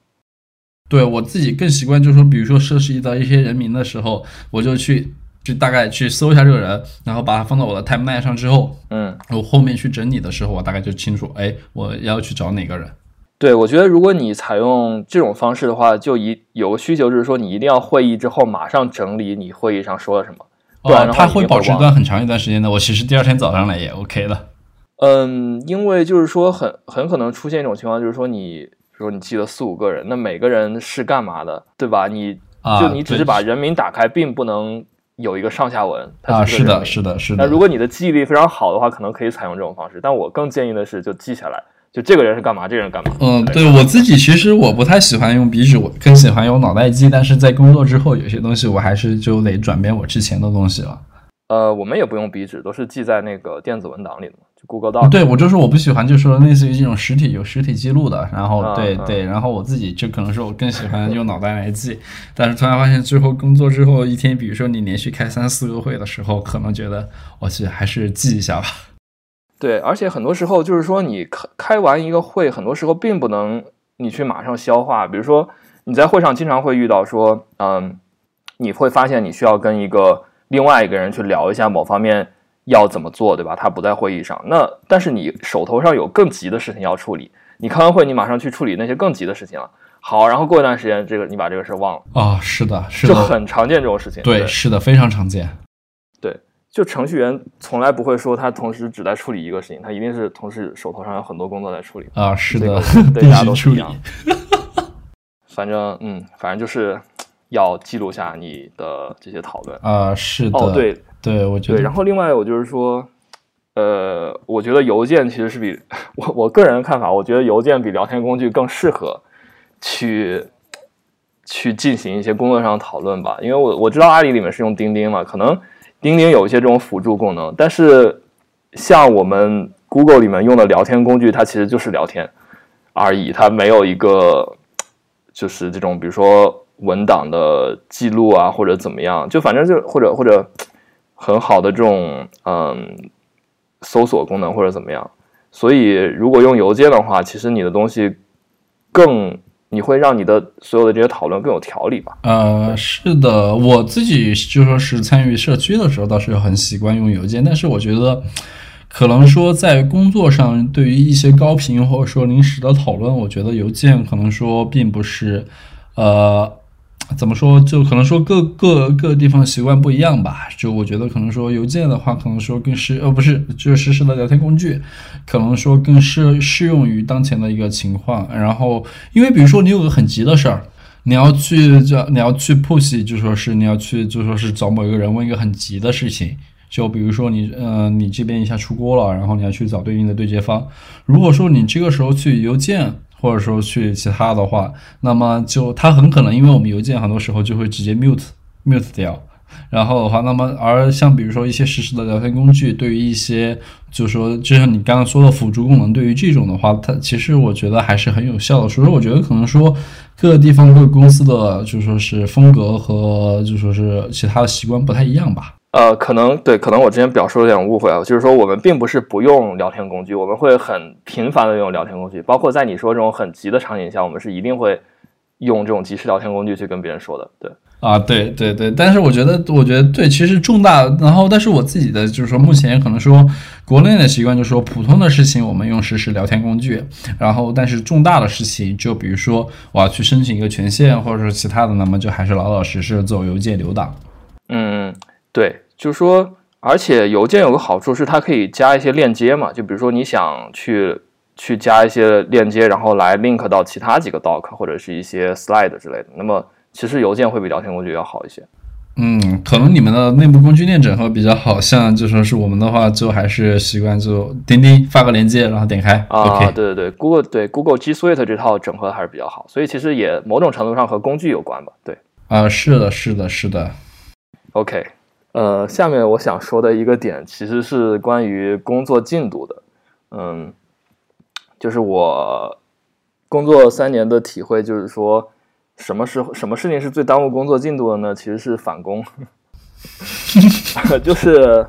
对我自己更习惯，就是说，比如说涉及到一些人名的时候，我就去就大概去搜一下这个人，然后把它放到我的 timeline 上之后，嗯，我后面去整理的时候，我大概就清楚，哎，我要去找哪个人。对，我觉得如果你采用这种方式的话，就一有个需求就是说，你一定要会议之后马上整理你会议上说了什么，不然它会保持一段很长一段时间的。我其实第二天早上来也 OK 的。嗯，因为就是说很很可能出现一种情况，就是说你比如说你记了四五个人，那每个人是干嘛的，对吧？你就你只是把人名打开，并不能有一个上下文。啊，是的，是的，是的。那如果你的记忆力非常好的话，可能可以采用这种方式。但我更建议的是，就记下来。就这个人是干嘛？这个人干嘛？嗯，对我自己其实我不太喜欢用笔纸，我更喜欢用脑袋记。但是在工作之后，有些东西我还是就得转变我之前的东西了。呃，我们也不用笔纸，都是记在那个电子文档里 Google Doc。对我就是我不喜欢，就是说类似于这种实体有实体记录的。然后对对，然后我自己就可能是我更喜欢用脑袋来记。但是突然发现，最后工作之后一天，比如说你连续开三四个会的时候，可能觉得我去还是记一下吧。对，而且很多时候就是说，你开开完一个会，很多时候并不能你去马上消化。比如说，你在会上经常会遇到说，嗯，你会发现你需要跟一个另外一个人去聊一下某方面要怎么做，对吧？他不在会议上，那但是你手头上有更急的事情要处理，你开完会，你马上去处理那些更急的事情了。好，然后过一段时间，这个你把这个事忘了啊，是的，是的，就很常见这种事情。对，是的，非常常见。对就程序员从来不会说他同时只在处理一个事情，他一定是同时手头上有很多工作在处理啊。是的，对大家都是一样。反正嗯，反正就是要记录下你的这些讨论啊。是的，哦对对，我觉得。对，然后另外我就是说，呃，我觉得邮件其实是比我我个人的看法，我觉得邮件比聊天工具更适合去去进行一些工作上的讨论吧。因为我我知道阿里里面是用钉钉嘛，可能。钉钉有一些这种辅助功能，但是像我们 Google 里面用的聊天工具，它其实就是聊天而已，它没有一个就是这种比如说文档的记录啊，或者怎么样，就反正就或者或者很好的这种嗯搜索功能或者怎么样。所以如果用邮件的话，其实你的东西更。你会让你的所有的这些讨论更有条理吧？呃，是的，我自己就说是参与社区的时候，倒是很习惯用邮件。但是我觉得，可能说在工作上，对于一些高频或者说临时的讨论，我觉得邮件可能说并不是，呃。怎么说？就可能说各各各地方习惯不一样吧。就我觉得可能说邮件的话，可能说更适呃不是，就是实时的聊天工具，可能说更适适用于当前的一个情况。然后，因为比如说你有个很急的事儿，你要去叫你要去 push，就说是你要去就说是找某一个人问一个很急的事情，就比如说你，呃，你这边一下出锅了，然后你要去找对应的对接方。如果说你这个时候去邮件，或者说去其他的话，那么就它很可能，因为我们邮件很多时候就会直接 mute mute 掉。然后的话，那么而像比如说一些实时的聊天工具，对于一些就是说，就像你刚刚说的辅助功能，对于这种的话，它其实我觉得还是很有效的。所以说，我觉得可能说各个地方各个公司的就说是风格和就说是其他的习惯不太一样吧。呃，可能对，可能我之前表述有点误会啊，就是说我们并不是不用聊天工具，我们会很频繁的用聊天工具，包括在你说这种很急的场景下，我们是一定会用这种即时聊天工具去跟别人说的。对，啊，对对对，但是我觉得，我觉得对，其实重大，然后但是我自己的就是说，目前可能说国内的习惯就是说，普通的事情我们用实时聊天工具，然后但是重大的事情，就比如说我要去申请一个权限或者说其他的，那么就还是老老实实走邮件留档。嗯，对。就是说，而且邮件有个好处是它可以加一些链接嘛，就比如说你想去去加一些链接，然后来 link 到其他几个 doc 或者是一些 slide 之类的。那么其实邮件会比聊天工具要好一些。嗯，可能你们的内部工具链整合比较好，像就说是我们的话，就还是习惯就钉钉发个链接，然后点开。啊，对对对，Google 对 Google G Suite 这套整合还是比较好，所以其实也某种程度上和工具有关吧。对，啊，是的，是的，是的。OK。呃，下面我想说的一个点其实是关于工作进度的，嗯，就是我工作三年的体会，就是说，什么时候什么事情是最耽误工作进度的呢？其实是返工，就是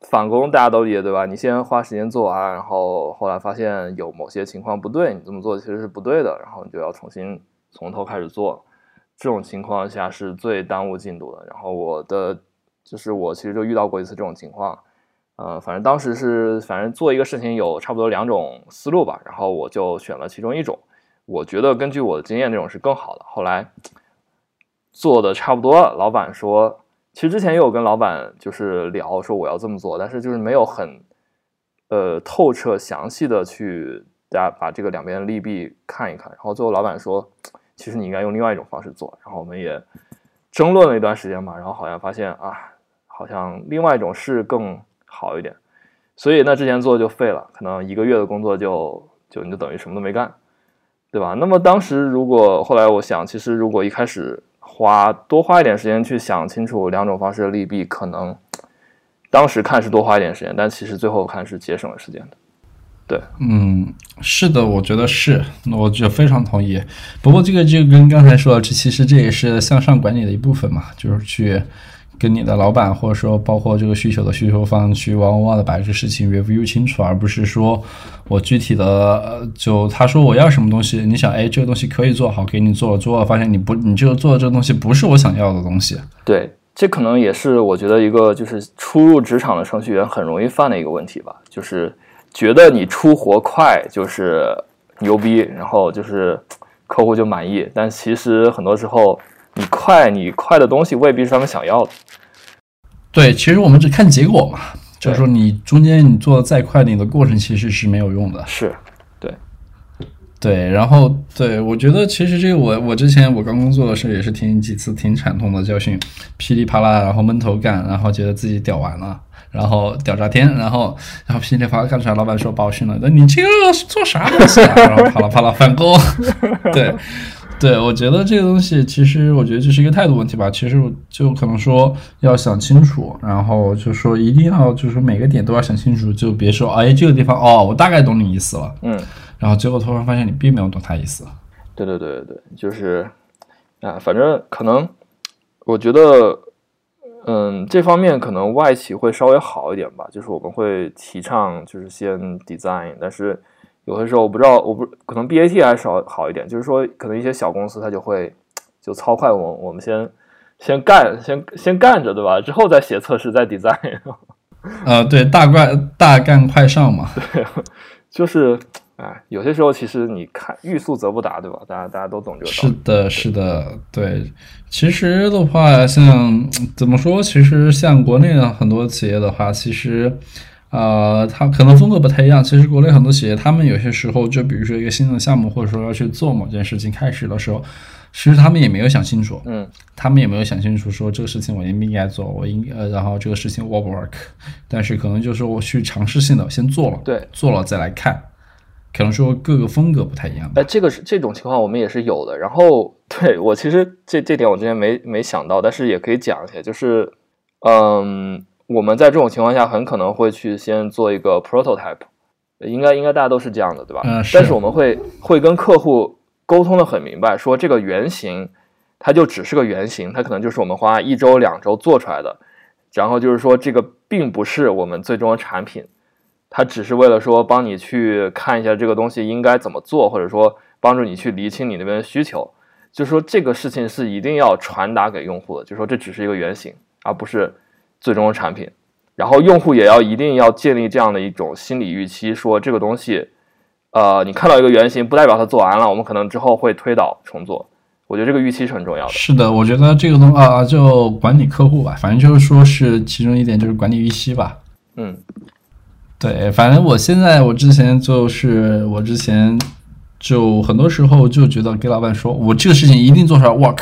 返工，大家都理解对吧？你先花时间做完，然后后来发现有某些情况不对，你这么做其实是不对的，然后你就要重新从头开始做，这种情况下是最耽误进度的。然后我的。就是我其实就遇到过一次这种情况，呃，反正当时是反正做一个事情有差不多两种思路吧，然后我就选了其中一种，我觉得根据我的经验这种是更好的。后来做的差不多了，老板说，其实之前也有跟老板就是聊说我要这么做，但是就是没有很呃透彻详细的去大家把这个两边利弊看一看，然后最后老板说，其实你应该用另外一种方式做，然后我们也争论了一段时间嘛，然后好像发现啊。好像另外一种是更好一点，所以那之前做就废了，可能一个月的工作就就你就等于什么都没干，对吧？那么当时如果后来我想，其实如果一开始花多花一点时间去想清楚两种方式的利弊，可能当时看是多花一点时间，但其实最后看是节省了时间的。对，嗯，是的，我觉得是，我就非常同意。不过这个就跟刚才说的，这其实这也是向上管理的一部分嘛，就是去。跟你的老板，或者说包括这个需求的需求方去哇哇哇的把这个事情 review 清楚，而不是说我具体的就他说我要什么东西，你想哎这个东西可以做好，给你做了，做了发现你不，你这个做的这个东西不是我想要的东西。对，这可能也是我觉得一个就是初入职场的程序员很容易犯的一个问题吧，就是觉得你出活快就是牛逼，然后就是客户就满意，但其实很多时候。你快，你快的东西未必是他们想要的。对，其实我们只看结果嘛，就是说你中间你做的再快，你的过程其实是没有用的。是，对，对，然后对我觉得其实这个我我之前我刚工作的时候也是挺几次挺惨痛的教训，噼里啪啦，然后闷头干，然后觉得自己屌完了，然后屌炸天，然后然后噼里啪啦干出来，老板说把我训了，那你这个做啥东西啊？然后啪啦啪啦返工，对。对，我觉得这个东西，其实我觉得这是一个态度问题吧。其实就可能说要想清楚，然后就说一定要就是每个点都要想清楚，就别说哎这个地方哦，我大概懂你意思了，嗯，然后结果突然发现你并没有懂他意思。对对对对对，就是啊，反正可能我觉得，嗯，这方面可能外企会稍微好一点吧，就是我们会提倡就是先 design，但是。有的时候我不知道，我不可能 BAT 还少好一点，就是说可能一些小公司它就会就操快我，我们先先干，先先干着，对吧？之后再写测试，再 design。呃，对，大干大干快上嘛。对，就是哎，有些时候其实你看欲速则不达，对吧？大家大家都懂这个。是的，是的，对。其实的话，像怎么说？其实像国内的很多企业的话，其实。呃，它可能风格不太一样。其实国内很多企业，他们有些时候就比如说一个新的项目，或者说要去做某件事情，开始的时候，其实他们也没有想清楚，嗯，他们也没有想清楚说这个事情我应不应该做，我应呃，然后这个事情 work 不 work，但是可能就是我去尝试性的先做了，对，做了再来看，可能说各个风格不太一样吧。哎，这个是这种情况我们也是有的。然后对我其实这这点我之前没没想到，但是也可以讲一下，就是嗯，我们在这种情况下很可能会去先做一个 prototype，应该应该大家都是这样的，对吧？嗯是但是我们会会跟客户沟通的很明白，说这个原型它就只是个原型，它可能就是我们花一周两周做出来的，然后就是说这个并不是我们最终的产品。它只是为了说帮你去看一下这个东西应该怎么做，或者说帮助你去厘清你那边的需求。就是说这个事情是一定要传达给用户的，就是说这只是一个原型，而不是最终的产品。然后用户也要一定要建立这样的一种心理预期，说这个东西，呃，你看到一个原型，不代表它做完了，我们可能之后会推倒重做。我觉得这个预期是很重要的。是的，我觉得这个东啊、就管理客户吧，反正就是说是其中一点就是管理预期吧。嗯对，反正我现在我之前就是我之前就很多时候就觉得给老板说我这个事情一定做出来 work，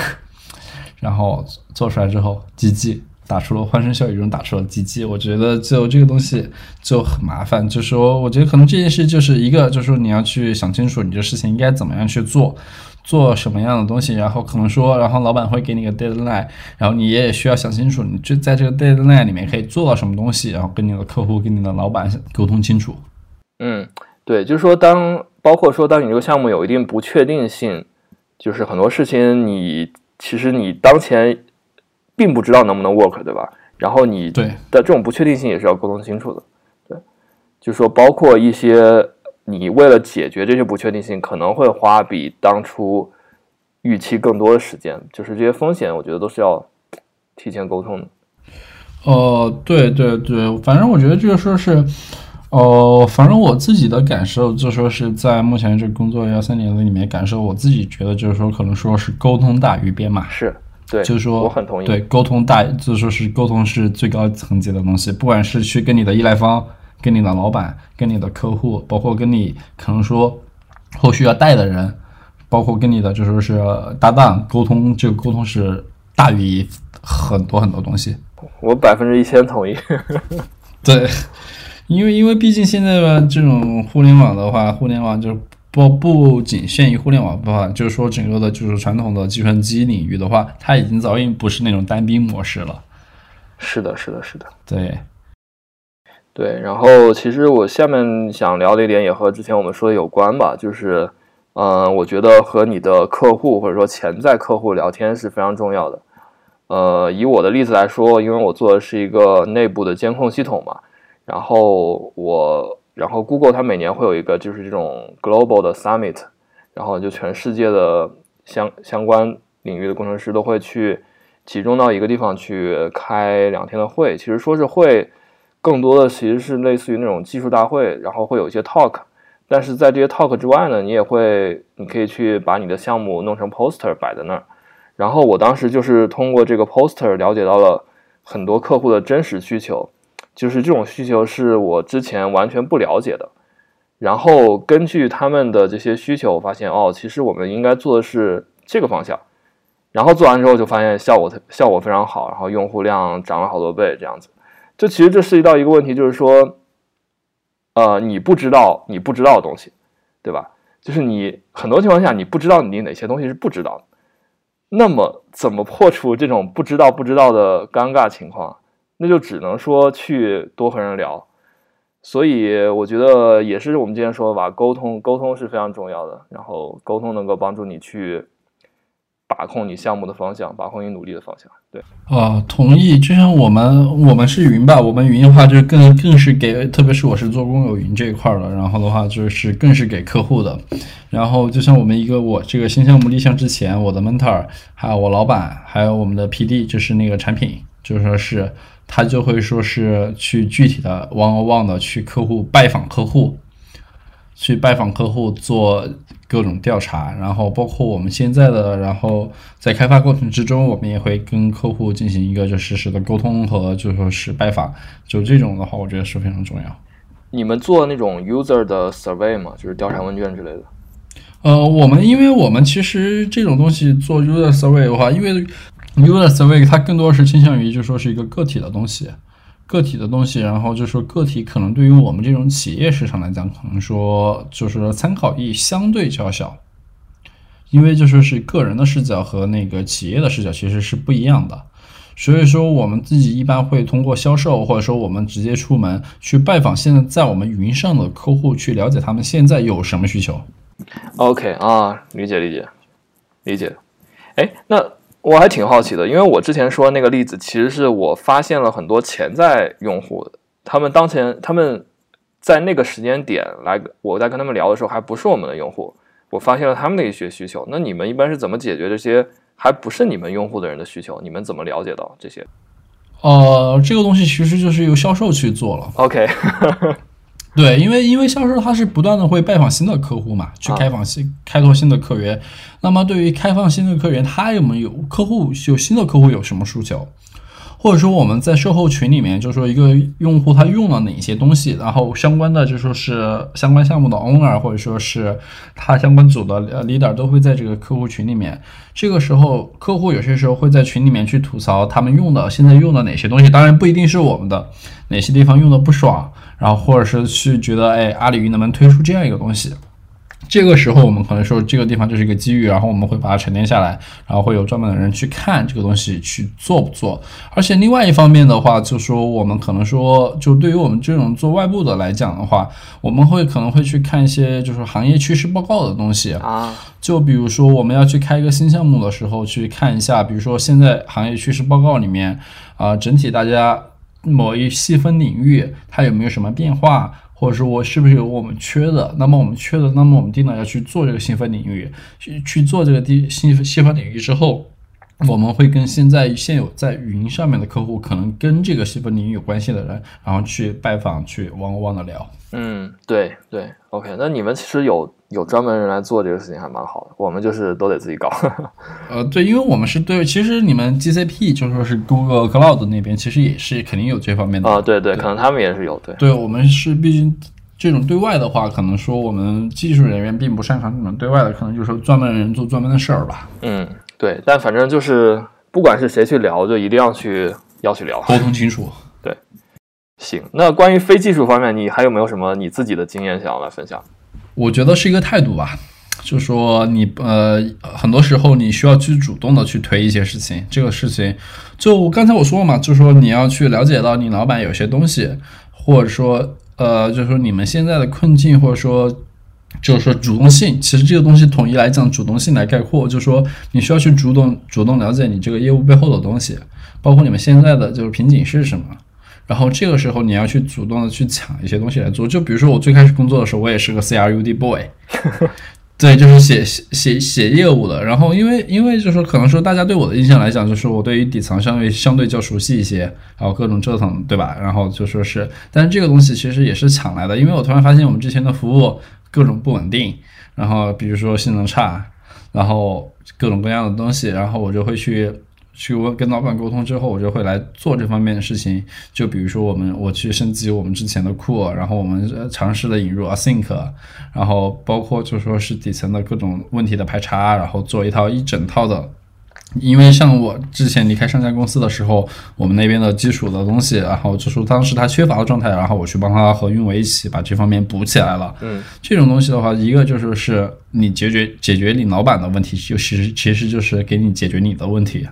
然后做出来之后 GG 打出了欢声笑语中打出了鸡鸡我觉得就这个东西就很麻烦，就说我觉得可能这件事就是一个就是说你要去想清楚你这事情应该怎么样去做。做什么样的东西，然后可能说，然后老板会给你个 deadline，然后你也需要想清楚，你就在这个 deadline 里面可以做到什么东西，然后跟你的客户、跟你的老板沟通清楚。嗯，对，就是说当包括说当你这个项目有一定不确定性，就是很多事情你其实你当前并不知道能不能 work，对吧？然后你对的这种不确定性也是要沟通清楚的。对，就是说包括一些你为了解决这些不确定性，可能会花比当初预期更多的时间，就是这些风险，我觉得都是要提前沟通的。哦，对对对，反正我觉得这个说是，哦，反正我自己的感受就说是在目前这工作幺三年的里面感受，我自己觉得就是说可能说是沟通大于编码。是，对，就是说，我很同意。对，沟通大，就是说是沟通是最高层级的东西，不管是去跟你的依赖方、跟你的老板、跟你的客户，包括跟你可能说后续要带的人，包括跟你的就说是搭档沟通，这个沟通是大于很多很多东西。我百分之一千同意。对，因为因为毕竟现在吧，这种互联网的话，互联网就是不不仅限于互联网部分，就是说整个的就是传统的计算机领域的话，它已经早已不是那种单兵模式了。是的，是的，是的。对，对，然后其实我下面想聊的一点也和之前我们说的有关吧，就是，嗯、我觉得和你的客户或者说潜在客户聊天是非常重要的。呃，以我的例子来说，因为我做的是一个内部的监控系统嘛，然后我，然后 Google 它每年会有一个就是这种 global 的 summit，然后就全世界的相相关领域的工程师都会去集中到一个地方去开两天的会。其实说是会，更多的其实是类似于那种技术大会，然后会有一些 talk。但是在这些 talk 之外呢，你也会，你可以去把你的项目弄成 poster 摆在那儿。然后我当时就是通过这个 poster 了解到了很多客户的真实需求，就是这种需求是我之前完全不了解的。然后根据他们的这些需求，我发现哦，其实我们应该做的是这个方向。然后做完之后就发现效果效果非常好，然后用户量涨了好多倍，这样子。就其实这涉及到一个问题，就是说，呃，你不知道你不知道的东西，对吧？就是你很多情况下你不知道你哪些东西是不知道的。那么怎么破除这种不知道不知道的尴尬情况？那就只能说去多和人聊。所以我觉得也是我们之前说的吧，沟通沟通是非常重要的。然后沟通能够帮助你去把控你项目的方向，把控你努力的方向。对，啊，同意。就像我们我们是云吧，我们云的话就是更更是给，特别是我是做公有云这一块的，然后的话就是更是给客户的。然后就像我们一个我这个新项目立项之前，我的 mentor，还有我老板，还有我们的 PD，就是那个产品，就是说是他就会说是去具体的 one on one 的去客户拜访客户，去拜访客户做各种调查，然后包括我们现在的，然后在开发过程之中，我们也会跟客户进行一个就实时的沟通和就说是拜访，就这种的话，我觉得是非常重要。你们做那种 user 的 survey 吗？就是调查问卷之类的？呃，我们因为我们其实这种东西做 user survey 的话，因为 user survey 它更多是倾向于就说是一个个体的东西，个体的东西，然后就说个体可能对于我们这种企业市场来讲，可能说就是说参考意义相对较小，因为就说是个人的视角和那个企业的视角其实是不一样的。所以说，我们自己一般会通过销售，或者说我们直接出门去拜访现在在我们云上的客户，去了解他们现在有什么需求。OK 啊，理解理解理解。哎，那我还挺好奇的，因为我之前说那个例子，其实是我发现了很多潜在用户，他们当前他们在那个时间点来，我在跟他们聊的时候，还不是我们的用户，我发现了他们的一些需求。那你们一般是怎么解决这些？还不是你们用户的人的需求，你们怎么了解到这些？呃，这个东西其实就是由销售去做了。OK，对，因为因为销售他是不断的会拜访新的客户嘛，去开访新开拓新的客源。那么对于开放新的客源，他有没有客户有新的客户有什么诉求？或者说我们在售后群里面，就说一个用户他用了哪些东西，然后相关的就说是相关项目的 owner 或者说是他相关组的 leader 都会在这个客户群里面。这个时候，客户有些时候会在群里面去吐槽他们用的现在用的哪些东西，当然不一定是我们的，哪些地方用的不爽，然后或者是去觉得哎阿里云能不能推出这样一个东西。这个时候，我们可能说这个地方就是一个机遇，然后我们会把它沉淀下来，然后会有专门的人去看这个东西去做不做。而且另外一方面的话，就说我们可能说，就对于我们这种做外部的来讲的话，我们会可能会去看一些就是行业趋势报告的东西啊。就比如说我们要去开一个新项目的时候，去看一下，比如说现在行业趋势报告里面啊，整体大家某一细分领域它有没有什么变化。或者说我是不是有我们缺的？那么我们缺的，那么我们定了要去做这个细分领域，去去做这个第细细分领域之后，我们会跟现在现有在云上面的客户，可能跟这个细分领域有关系的人，然后去拜访，去汪汪的聊。嗯，对对，OK。那你们其实有。有专门人来做这个事情还蛮好的，我们就是都得自己搞。呃，对，因为我们是对，其实你们 GCP 就说是 Google Cloud 那边，其实也是肯定有这方面的啊。对对，可能他们也是有。对，对我们是毕竟这种对外的话，可能说我们技术人员并不擅长这种对外的，可能就是专门人做专门的事儿吧。嗯，对，但反正就是不管是谁去聊，就一定要去要去聊，沟通清楚。对，行。那关于非技术方面，你还有没有什么你自己的经验想要来分享？我觉得是一个态度吧，就说你呃，很多时候你需要去主动的去推一些事情。这个事情，就刚才我说了嘛，就说你要去了解到你老板有些东西，或者说呃，就是说你们现在的困境，或者说就是说主动性。其实这个东西统一来讲，主动性来概括，就是说你需要去主动主动了解你这个业务背后的东西，包括你们现在的就是瓶颈是什么。然后这个时候你要去主动的去抢一些东西来做，就比如说我最开始工作的时候，我也是个 C R U D boy，对，就是写写写写业务的。然后因为因为就是可能说大家对我的印象来讲，就是我对于底层相对相对较熟悉一些，然后各种折腾，对吧？然后就说是，但是这个东西其实也是抢来的，因为我突然发现我们之前的服务各种不稳定，然后比如说性能差，然后各种各样的东西，然后我就会去。去问跟老板沟通之后，我就会来做这方面的事情。就比如说，我们我去升级我们之前的库，然后我们尝试的引入 Async，然后包括就说是底层的各种问题的排查，然后做一套一整套的。因为像我之前离开上家公司的时候，我们那边的基础的东西，然后就是当时他缺乏的状态，然后我去帮他和运维一起把这方面补起来了。嗯，这种东西的话，一个就是是你解决解决你老板的问题，就其实其实就是给你解决你的问题。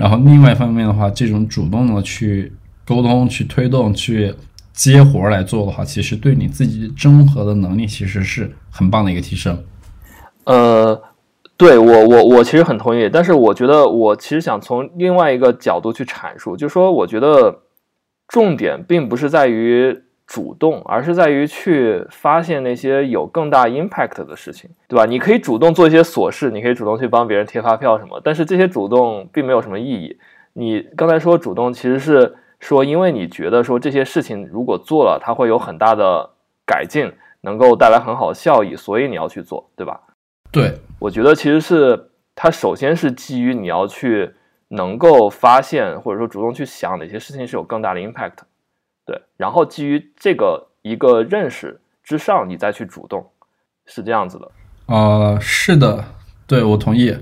然后另外一方面的话，这种主动的去沟通、去推动、去接活来做的话，其实对你自己综合的能力其实是很棒的一个提升。呃，对我我我其实很同意，但是我觉得我其实想从另外一个角度去阐述，就是说我觉得重点并不是在于。主动，而是在于去发现那些有更大 impact 的事情，对吧？你可以主动做一些琐事，你可以主动去帮别人贴发票什么，但是这些主动并没有什么意义。你刚才说主动，其实是说，因为你觉得说这些事情如果做了，它会有很大的改进，能够带来很好的效益，所以你要去做，对吧？对，我觉得其实是它首先是基于你要去能够发现，或者说主动去想哪些事情是有更大的 impact。对，然后基于这个一个认识之上，你再去主动，是这样子的。啊，是的，对我同意。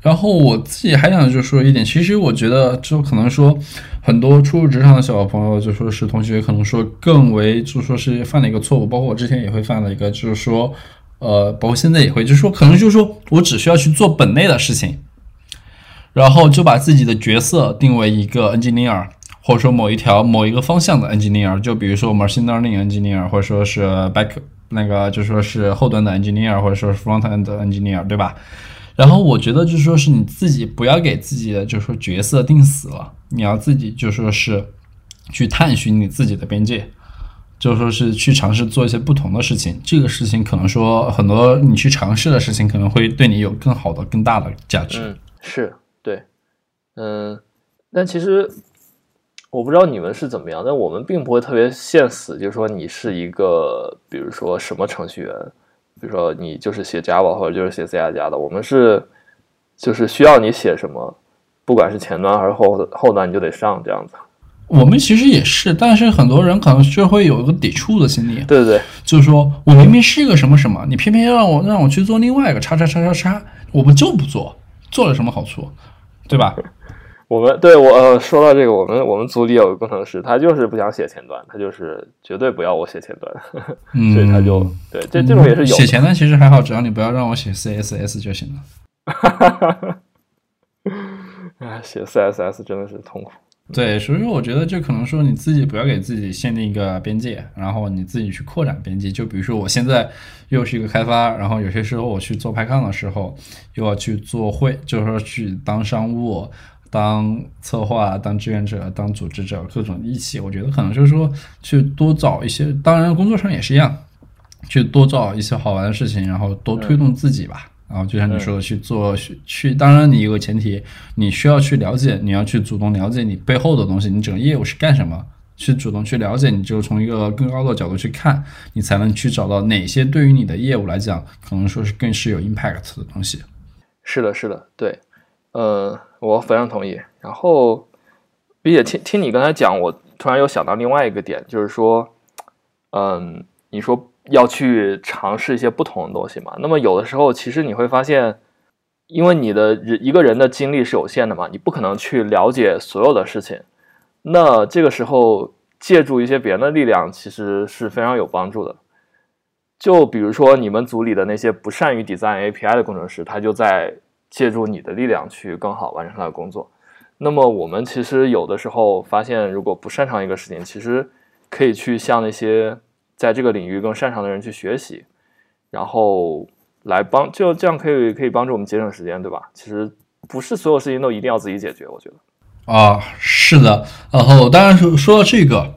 然后我自己还想就说一点，其实我觉得就可能说很多初入职场的小朋友，就说是同学，可能说更为就说是犯了一个错误，包括我之前也会犯了一个，就是说，呃，包括现在也会，就是说可能就是说我只需要去做本内的事情，然后就把自己的角色定为一个 engineer，或者说某一条某一个方向的 engineer，就比如说 machine learning engineer，或者说是 back 那个就说是后端的 engineer，或者说是 front end engineer，对吧？然后我觉得就是说是你自己不要给自己的就是说角色定死了，你要自己就说是去探寻你自己的边界，就说是去尝试做一些不同的事情。这个事情可能说很多你去尝试的事情可能会对你有更好的、更大的价值。是对，嗯，但其实我不知道你们是怎么样，但我们并不会特别限死，就是说你是一个，比如说什么程序员。比如说你就是写 Java 或者就是写 C 加加的，我们是就是需要你写什么，不管是前端还是后后端，你就得上这样子。我们其实也是，但是很多人可能就会有一个抵触的心理。对对对，就是说我明明是一个什么什么，你偏偏要让我让我去做另外一个叉叉叉叉叉，我们就不做，做了什么好处，对吧？我们对我呃说到这个，我们我们组里有个工程师，他就是不想写前端，他就是绝对不要我写前端，所以他就对这这种也是有写前端其实还好，只要你不要让我写 CSS 就行了。哈哈哈哈哎，写 CSS 真的是痛苦。对，所以说我觉得这可能说你自己不要给自己限定一个边界，然后你自己去扩展边界。就比如说我现在又是一个开发，然后有些时候我去做 Python 的时候，又要去做会，就是说去当商务。当策划、当志愿者、当组织者，各种一起，我觉得可能就是说，去多找一些，当然工作上也是一样，去多找一些好玩的事情，然后多推动自己吧。然后就像你说的，去做去，当然你有个前提，你需要去了解，你要去主动了解你背后的东西，你整个业务是干什么，去主动去了解，你就从一个更高的角度去看，你才能去找到哪些对于你的业务来讲，可能说是更是有 impact 的东西。是的，是的，对。呃，我非常同意。然后，并且听听你刚才讲，我突然又想到另外一个点，就是说，嗯，你说要去尝试一些不同的东西嘛？那么有的时候，其实你会发现，因为你的人一个人的精力是有限的嘛，你不可能去了解所有的事情。那这个时候，借助一些别人的力量，其实是非常有帮助的。就比如说，你们组里的那些不善于 design API 的工程师，他就在。借助你的力量去更好完成他的工作。那么我们其实有的时候发现，如果不擅长一个事情，其实可以去向那些在这个领域更擅长的人去学习，然后来帮，就这样可以可以帮助我们节省时间，对吧？其实不是所有事情都一定要自己解决，我觉得。啊，是的。然后当然说说到这个。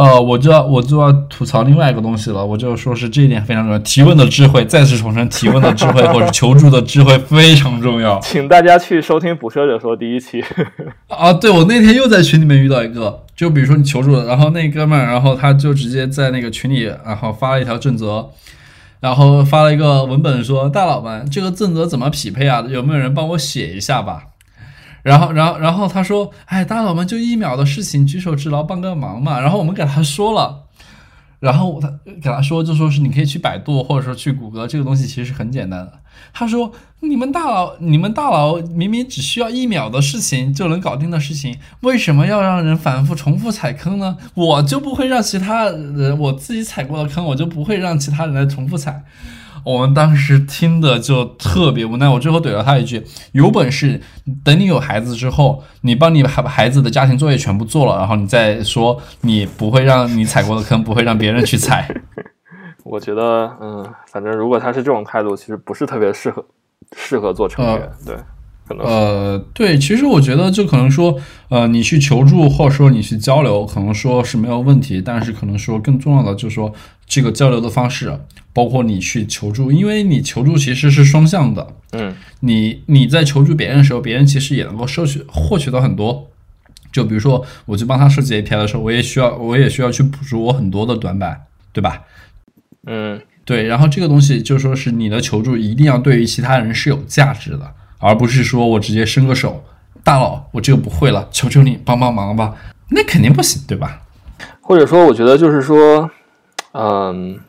呃，我就要我就要吐槽另外一个东西了，我就说是这一点非常重要。提问的智慧，再次重申，提问的智慧或者求助的智慧非常重要。请大家去收听《捕蛇者说》第一期。啊，对，我那天又在群里面遇到一个，就比如说你求助了，然后那哥们儿，然后他就直接在那个群里，然后发了一条正则，然后发了一个文本说：“大佬们，这个正则怎么匹配啊？有没有人帮我写一下吧？”然后，然后，然后他说：“哎，大佬们，就一秒的事情，举手之劳，帮个忙嘛。”然后我们给他说了，然后他给他说，就说是你可以去百度，或者说去谷歌，这个东西其实是很简单的。他说：“你们大佬，你们大佬明明只需要一秒的事情就能搞定的事情，为什么要让人反复重复踩坑呢？我就不会让其他人，我自己踩过的坑，我就不会让其他人来重复踩。”我们当时听的就特别无奈，我最后怼了他一句：“有本事等你有孩子之后，你帮你孩孩子的家庭作业全部做了，然后你再说你不会让你踩过的坑不会让别人去踩。”我觉得，嗯，反正如果他是这种态度，其实不是特别适合适合做程序员，对。呃，对，其实我觉得就可能说，呃，你去求助或者说你去交流，可能说是没有问题，但是可能说更重要的就是说这个交流的方式，包括你去求助，因为你求助其实是双向的，嗯，你你在求助别人的时候，别人其实也能够收取获取到很多，就比如说我去帮他设计 API 的时候，我也需要我也需要去补足我很多的短板，对吧？嗯，对，然后这个东西就说是你的求助一定要对于其他人是有价值的。而不是说我直接伸个手，大佬，我这个不会了，求求你帮帮忙吧，那肯定不行，对吧？或者说，我觉得就是说，嗯，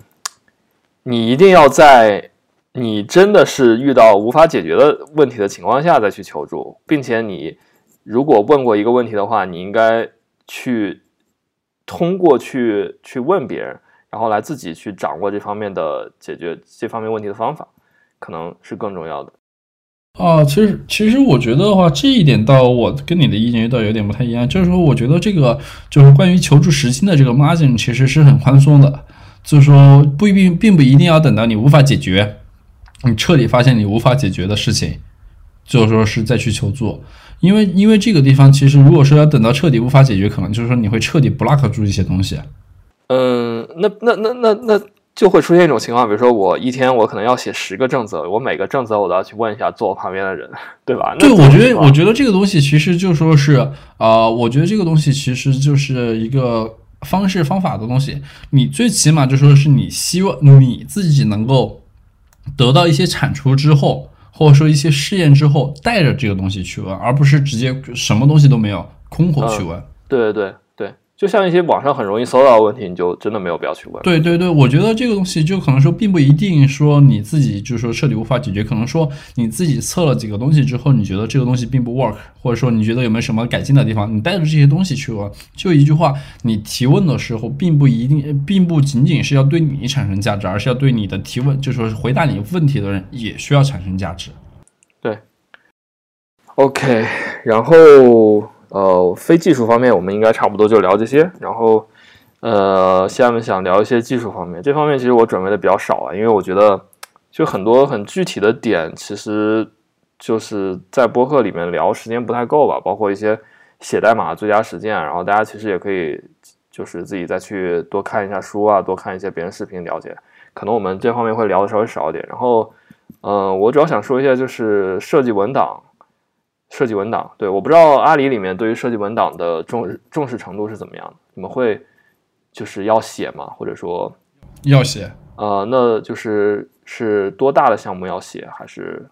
你一定要在你真的是遇到无法解决的问题的情况下再去求助，并且你如果问过一个问题的话，你应该去通过去去问别人，然后来自己去掌握这方面的解决这方面问题的方法，可能是更重要的。啊，其实其实我觉得的话，这一点倒我跟你的意见倒有点不太一样，就是说，我觉得这个就是关于求助时间的这个 margin 其实是很宽松的，就是说不一定并不一定要等到你无法解决。你彻底发现你无法解决的事情，就是说是再去求助，因为因为这个地方其实如果说要等到彻底无法解决，可能就是说你会彻底 block 住一些东西。嗯，那那那那那就会出现一种情况，比如说我一天我可能要写十个正则，我每个正则我都要去问一下坐我旁边的人，对吧？对，我觉得我觉得这个东西其实就说是啊，我觉得这个东西其实就是一个方式方法的东西，你最起码就说是你希望你自己能够。得到一些产出之后，或者说一些试验之后，带着这个东西去问，而不是直接什么东西都没有，空口去问。对对对。就像一些网上很容易搜到的问题，你就真的没有必要去问。对对对，我觉得这个东西就可能说，并不一定说你自己就是说彻底无法解决，可能说你自己测了几个东西之后，你觉得这个东西并不 work，或者说你觉得有没有什么改进的地方，你带着这些东西去问。就一句话，你提问的时候，并不一定，并不仅仅是要对你产生价值，而是要对你的提问，就是说回答你问题的人也需要产生价值。对。OK，然后。呃，非技术方面，我们应该差不多就聊这些。然后，呃，下面想聊一些技术方面。这方面其实我准备的比较少啊，因为我觉得就很多很具体的点，其实就是在播客里面聊时间不太够吧。包括一些写代码最佳实践，然后大家其实也可以就是自己再去多看一下书啊，多看一些别人视频了解。可能我们这方面会聊的稍微少一点。然后，嗯，我主要想说一下就是设计文档。设计文档，对，我不知道阿里里面对于设计文档的重重视程度是怎么样的？你们会就是要写吗？或者说要写？呃，那就是是多大的项目要写，还是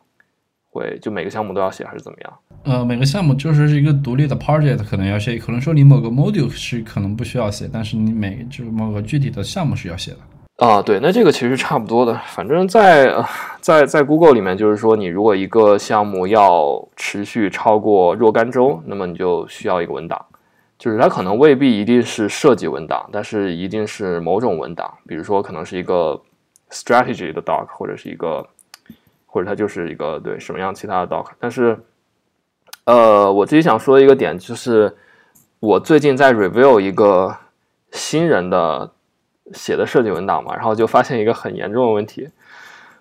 会就每个项目都要写，还是怎么样？呃，每个项目就是一个独立的 project，可能要写，可能说你某个 module 是可能不需要写，但是你每就是某个具体的项目是要写的。啊，对，那这个其实差不多的。反正，在在在 Google 里面，就是说，你如果一个项目要持续超过若干周，那么你就需要一个文档。就是它可能未必一定是设计文档，但是一定是某种文档。比如说，可能是一个 strategy 的 doc，或者是一个，或者它就是一个对什么样其他的 doc。但是，呃，我自己想说的一个点就是，我最近在 review 一个新人的。写的设计文档嘛，然后就发现一个很严重的问题，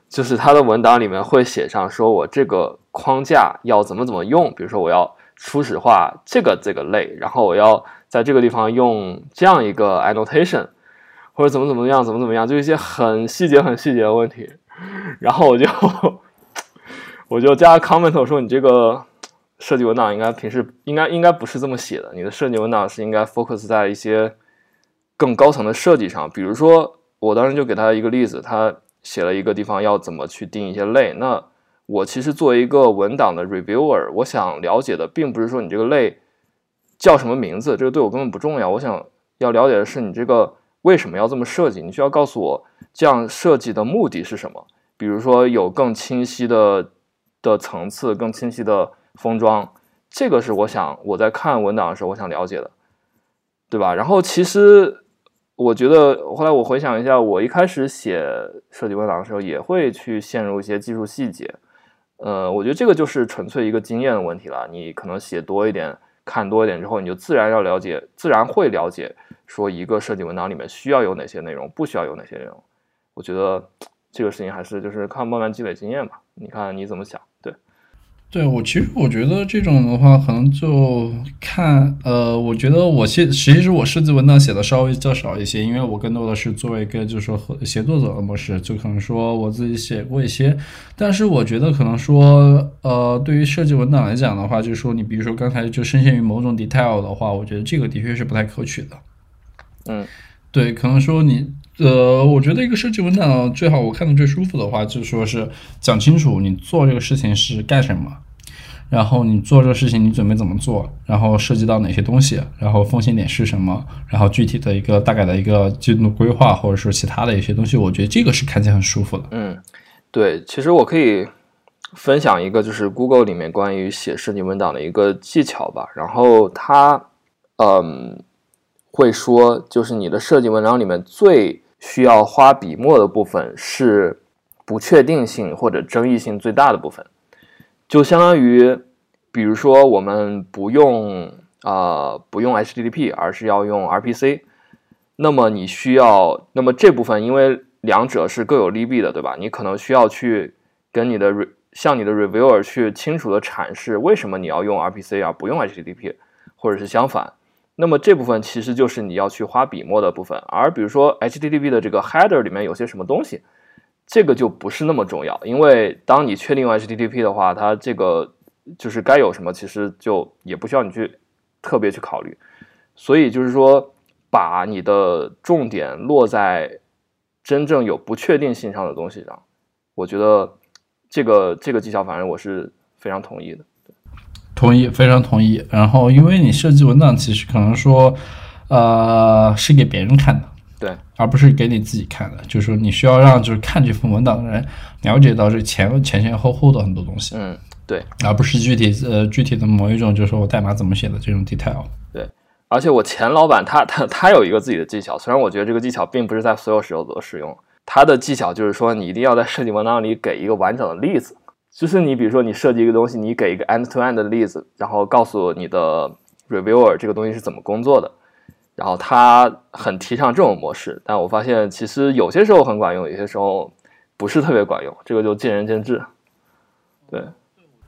就是他的文档里面会写上说我这个框架要怎么怎么用，比如说我要初始化这个这个类，然后我要在这个地方用这样一个 annotation，或者怎么怎么样怎么怎么样，就一些很细节很细节的问题，然后我就 我就加 comment 说你这个设计文档应该平时应该应该不是这么写的，你的设计文档是应该 focus 在一些。更高层的设计上，比如说，我当时就给他一个例子，他写了一个地方要怎么去定一些类。那我其实作为一个文档的 reviewer，我想了解的并不是说你这个类叫什么名字，这个对我根本不重要。我想要了解的是你这个为什么要这么设计，你需要告诉我这样设计的目的是什么。比如说有更清晰的的层次，更清晰的封装，这个是我想我在看文档的时候我想了解的，对吧？然后其实。我觉得后来我回想一下，我一开始写设计文档的时候，也会去陷入一些技术细节。呃，我觉得这个就是纯粹一个经验的问题了。你可能写多一点，看多一点之后，你就自然要了解，自然会了解，说一个设计文档里面需要有哪些内容，不需要有哪些内容。我觉得这个事情还是就是靠慢慢积累经验吧。你看你怎么想？对。我其实我觉得这种的话，可能就看呃，我觉得我写其实我设计文档写的稍微较少一些，因为我更多的是作为一个就是说和协作者的模式，就可能说我自己写过一些，但是我觉得可能说呃，对于设计文档来讲的话，就是说你比如说刚才就深陷于某种 detail 的话，我觉得这个的确是不太可取的。嗯，对，可能说你。呃，我觉得一个设计文档最好我看的最舒服的话，就是说是讲清楚你做这个事情是干什么，然后你做这个事情你准备怎么做，然后涉及到哪些东西，然后风险点是什么，然后具体的一个大概的一个进度规划，或者说其他的一些东西，我觉得这个是看起来很舒服的。嗯，对，其实我可以分享一个，就是 Google 里面关于写设计文档的一个技巧吧。然后它，嗯，会说，就是你的设计文档里面最需要花笔墨的部分是不确定性或者争议性最大的部分，就相当于，比如说我们不用啊不用 HTTP，而是要用 RPC，那么你需要，那么这部分因为两者是各有利弊的，对吧？你可能需要去跟你的 re 向你的 reviewer 去清楚的阐释为什么你要用 RPC 而不用 HTTP，或者是相反。那么这部分其实就是你要去花笔墨的部分。而比如说 HTTP 的这个 header 里面有些什么东西，这个就不是那么重要，因为当你确定用 HTTP 的话，它这个就是该有什么，其实就也不需要你去特别去考虑。所以就是说，把你的重点落在真正有不确定性上的东西上，我觉得这个这个技巧，反正我是非常同意的。同意，非常同意。然后，因为你设计文档，其实可能说，呃，是给别人看的，对，而不是给你自己看的。就是说，你需要让就是看这份文档的人了解到这前前前后后的很多东西，嗯，对，而不是具体呃具体的某一种，就是说我代码怎么写的这种 detail。对，而且我前老板他他他有一个自己的技巧，虽然我觉得这个技巧并不是在所有时候都适用。他的技巧就是说，你一定要在设计文档里给一个完整的例子。就是你比如说你设计一个东西，你给一个 end-to-end 的例子，然后告诉你的 reviewer 这个东西是怎么工作的。然后他很提倡这种模式，但我发现其实有些时候很管用，有些时候不是特别管用，这个就见仁见智。对，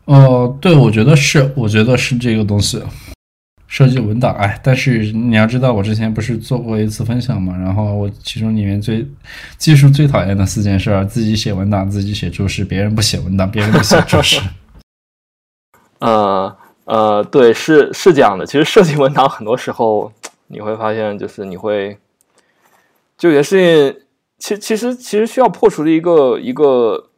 呃，对，我觉得是，我觉得是这个东西。设计文档，哎，但是你要知道，我之前不是做过一次分享嘛，然后我其中里面最技术最讨厌的四件事：自己写文档，自己写注释，别人不写文档，别人不写注释。呃呃，对，是是这样的。其实设计文档很多时候你会发现，就是你会就有些事情，其其实其实需要破除的一个一个。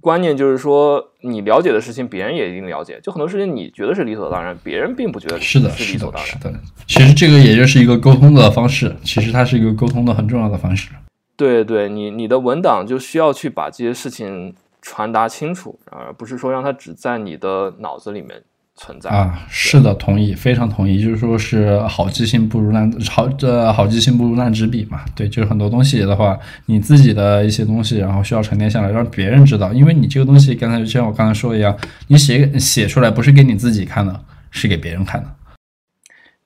观念就是说，你了解的事情，别人也一定了解。就很多事情，你觉得是理所当然，别人并不觉得是的，是理所当然。其实这个也就是一个沟通的方式，其实它是一个沟通的很重要的方式。对对，你你的文档就需要去把这些事情传达清楚，而不是说让它只在你的脑子里面。存在啊，是的，同意，非常同意。就是说是好记性不如烂好，这好记性不如烂纸笔嘛。对，就是很多东西的话，你自己的一些东西，然后需要沉淀下来，让别人知道。因为你这个东西，刚才就像我刚才说的一样，你写写出来不是给你自己看的，是给别人看的。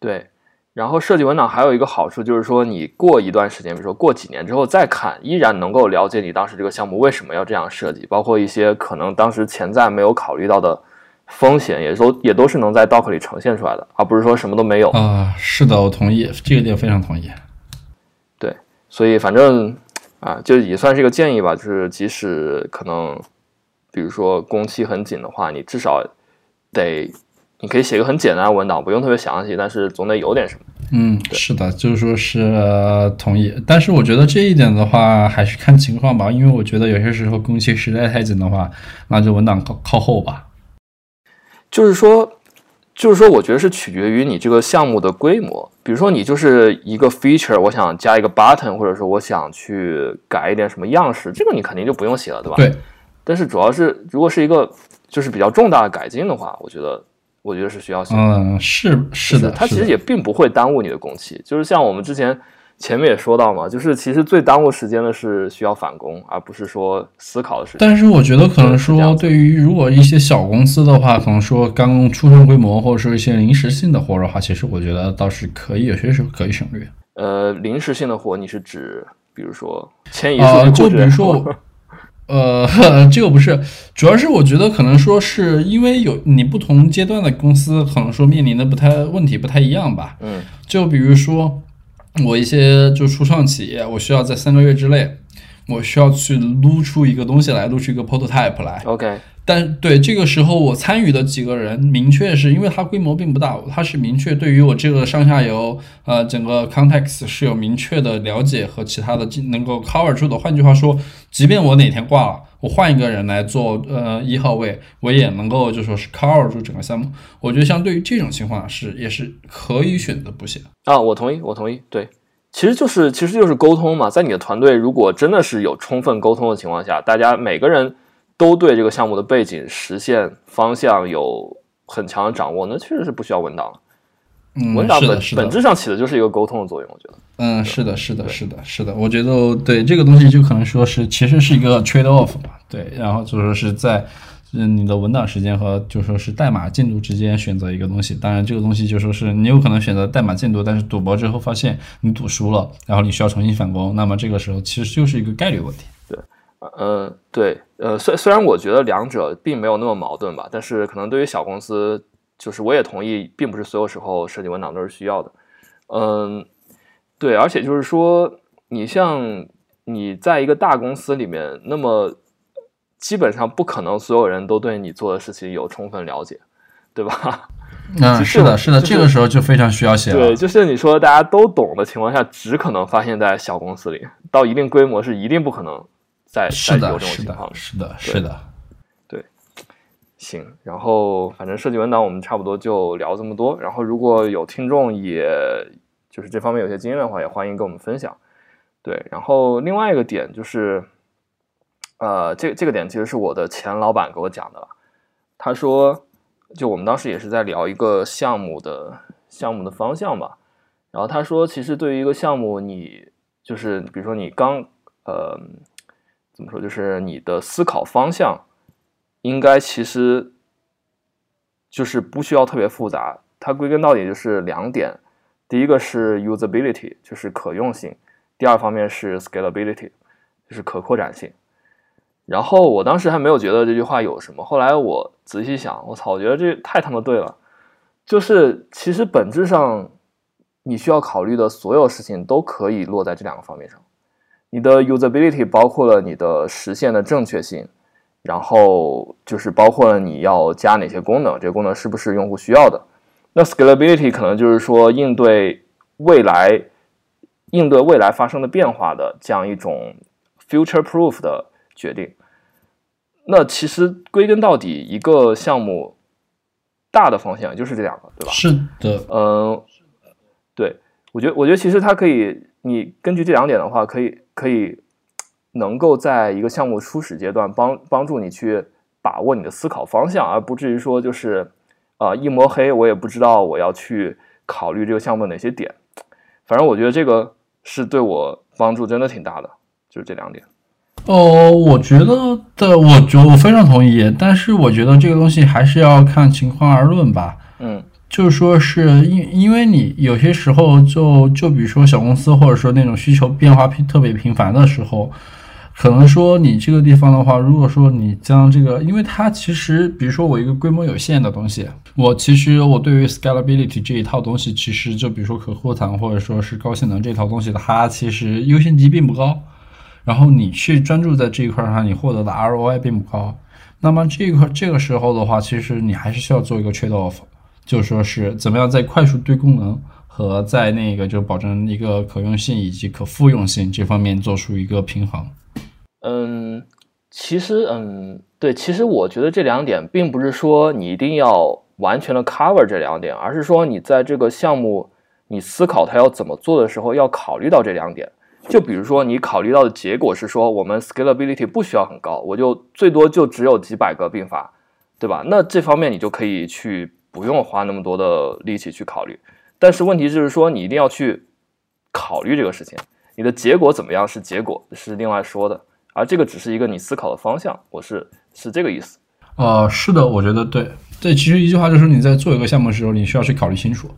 对，然后设计文档还有一个好处就是说，你过一段时间，比如说过几年之后再看，依然能够了解你当时这个项目为什么要这样设计，包括一些可能当时潜在没有考虑到的。风险也都也都是能在 Doc 里呈现出来的，而不是说什么都没有啊。是的，我同意这个点，非常同意。对，所以反正啊，就也算是一个建议吧，就是即使可能，比如说工期很紧的话，你至少得，你可以写个很简单的文档，不用特别详细，但是总得有点什么。嗯，是的，就是说是同意，但是我觉得这一点的话，还是看情况吧，因为我觉得有些时候工期实在太紧的话，那就文档靠靠后吧。就是说，就是说，我觉得是取决于你这个项目的规模。比如说，你就是一个 feature，我想加一个 button，或者说我想去改一点什么样式，这个你肯定就不用写了，对吧？对。但是主要是，如果是一个就是比较重大的改进的话，我觉得，我觉得是需要写。嗯，是是的，它其实也并不会耽误你的工期。就是像我们之前。前面也说到嘛，就是其实最耽误时间的是需要返工，而不是说思考的时间。但是我觉得可能说，对于如果一些小公司的话，可能说刚出生规模，或者说一些临时性的活的话，其实我觉得倒是可以，有些时候可以省略。呃，临时性的活，你是指比如说迁移呃，就比如说，呃，这个不是，主要是我觉得可能说是因为有你不同阶段的公司，可能说面临的不太问题不太一样吧。嗯，就比如说。我一些就初创企业，我需要在三个月之内，我需要去撸出一个东西来，撸出一个 prototype 来。OK。但对这个时候，我参与的几个人，明确是因为它规模并不大，它是明确对于我这个上下游，呃，整个 context 是有明确的了解和其他的能够 cover 住的。换句话说，即便我哪天挂了，我换一个人来做，呃，一号位，我也能够就说是 cover 住整个项目。我觉得相对于这种情况是也是可以选择不写啊，我同意，我同意，对。其实就是其实就是沟通嘛，在你的团队如果真的是有充分沟通的情况下，大家每个人都对这个项目的背景、实现方向有很强的掌握，那确实是不需要文档了。嗯，文档本本质上起的就是一个沟通的作用，我觉得。嗯，是的，是的，是的，是的，我觉得对这个东西就可能说是其实是一个 trade off 嘛，对，然后就说是在嗯你的文档时间和就说是代码进度之间选择一个东西，当然这个东西就说是你有可能选择代码进度，但是赌博之后发现你赌输了，然后你需要重新返工，那么这个时候其实就是一个概率问题。对。呃，对，呃，虽虽然我觉得两者并没有那么矛盾吧，但是可能对于小公司，就是我也同意，并不是所有时候设计文档都是需要的。嗯，对，而且就是说，你像你在一个大公司里面，那么基本上不可能所有人都对你做的事情有充分了解，对吧？嗯，是是的，是的，就是这个时候就非常需要写了。对，就是你说大家都懂的情况下，只可能发现在小公司里，到一定规模是一定不可能再再有这种是的情况，。是的，是的。行，然后反正设计文档我们差不多就聊这么多。然后如果有听众也就是这方面有些经验的话，也欢迎跟我们分享。对，然后另外一个点就是，呃，这这个点其实是我的前老板给我讲的了。他说，就我们当时也是在聊一个项目的项目的方向吧。然后他说，其实对于一个项目，你就是比如说你刚呃怎么说，就是你的思考方向。应该其实就是不需要特别复杂，它归根到底就是两点，第一个是 usability，就是可用性；第二方面是 scalability，就是可扩展性。然后我当时还没有觉得这句话有什么，后来我仔细想，我操，我觉得这太他妈对了，就是其实本质上你需要考虑的所有事情都可以落在这两个方面上。你的 usability 包括了你的实现的正确性。然后就是包括了你要加哪些功能，这个功能是不是用户需要的？那 scalability 可能就是说应对未来应对未来发生的变化的这样一种 future proof 的决定。那其实归根到底，一个项目大的方向就是这两个，对吧？是的，嗯，对，我觉得我觉得其实它可以，你根据这两点的话，可以可以。能够在一个项目初始阶段帮帮助你去把握你的思考方向，而不至于说就是啊、呃、一摸黑，我也不知道我要去考虑这个项目哪些点。反正我觉得这个是对我帮助真的挺大的，就是这两点。哦，我觉得的，我觉得我非常同意，但是我觉得这个东西还是要看情况而论吧。嗯，就是说是因因为你有些时候就就比如说小公司或者说那种需求变化频特别频繁的时候。可能说你这个地方的话，如果说你将这个，因为它其实，比如说我一个规模有限的东西，我其实我对于 scalability 这一套东西，其实就比如说可扩展或者说是高性能这套东西，它其实优先级并不高。然后你去专注在这一块上，你获得的 ROI 并不高。那么这一块这个时候的话，其实你还是需要做一个 trade off，就说是怎么样在快速堆功能和在那个就保证一个可用性以及可复用性这方面做出一个平衡。嗯，其实，嗯，对，其实我觉得这两点并不是说你一定要完全的 cover 这两点，而是说你在这个项目你思考它要怎么做的时候，要考虑到这两点。就比如说你考虑到的结果是说，我们 scalability 不需要很高，我就最多就只有几百个并发，对吧？那这方面你就可以去不用花那么多的力气去考虑。但是问题就是说，你一定要去考虑这个事情，你的结果怎么样是结果，是另外说的。而这个只是一个你思考的方向，我是是这个意思。呃，是的，我觉得对对。其实一句话就是你在做一个项目的时候，你需要去考虑清楚。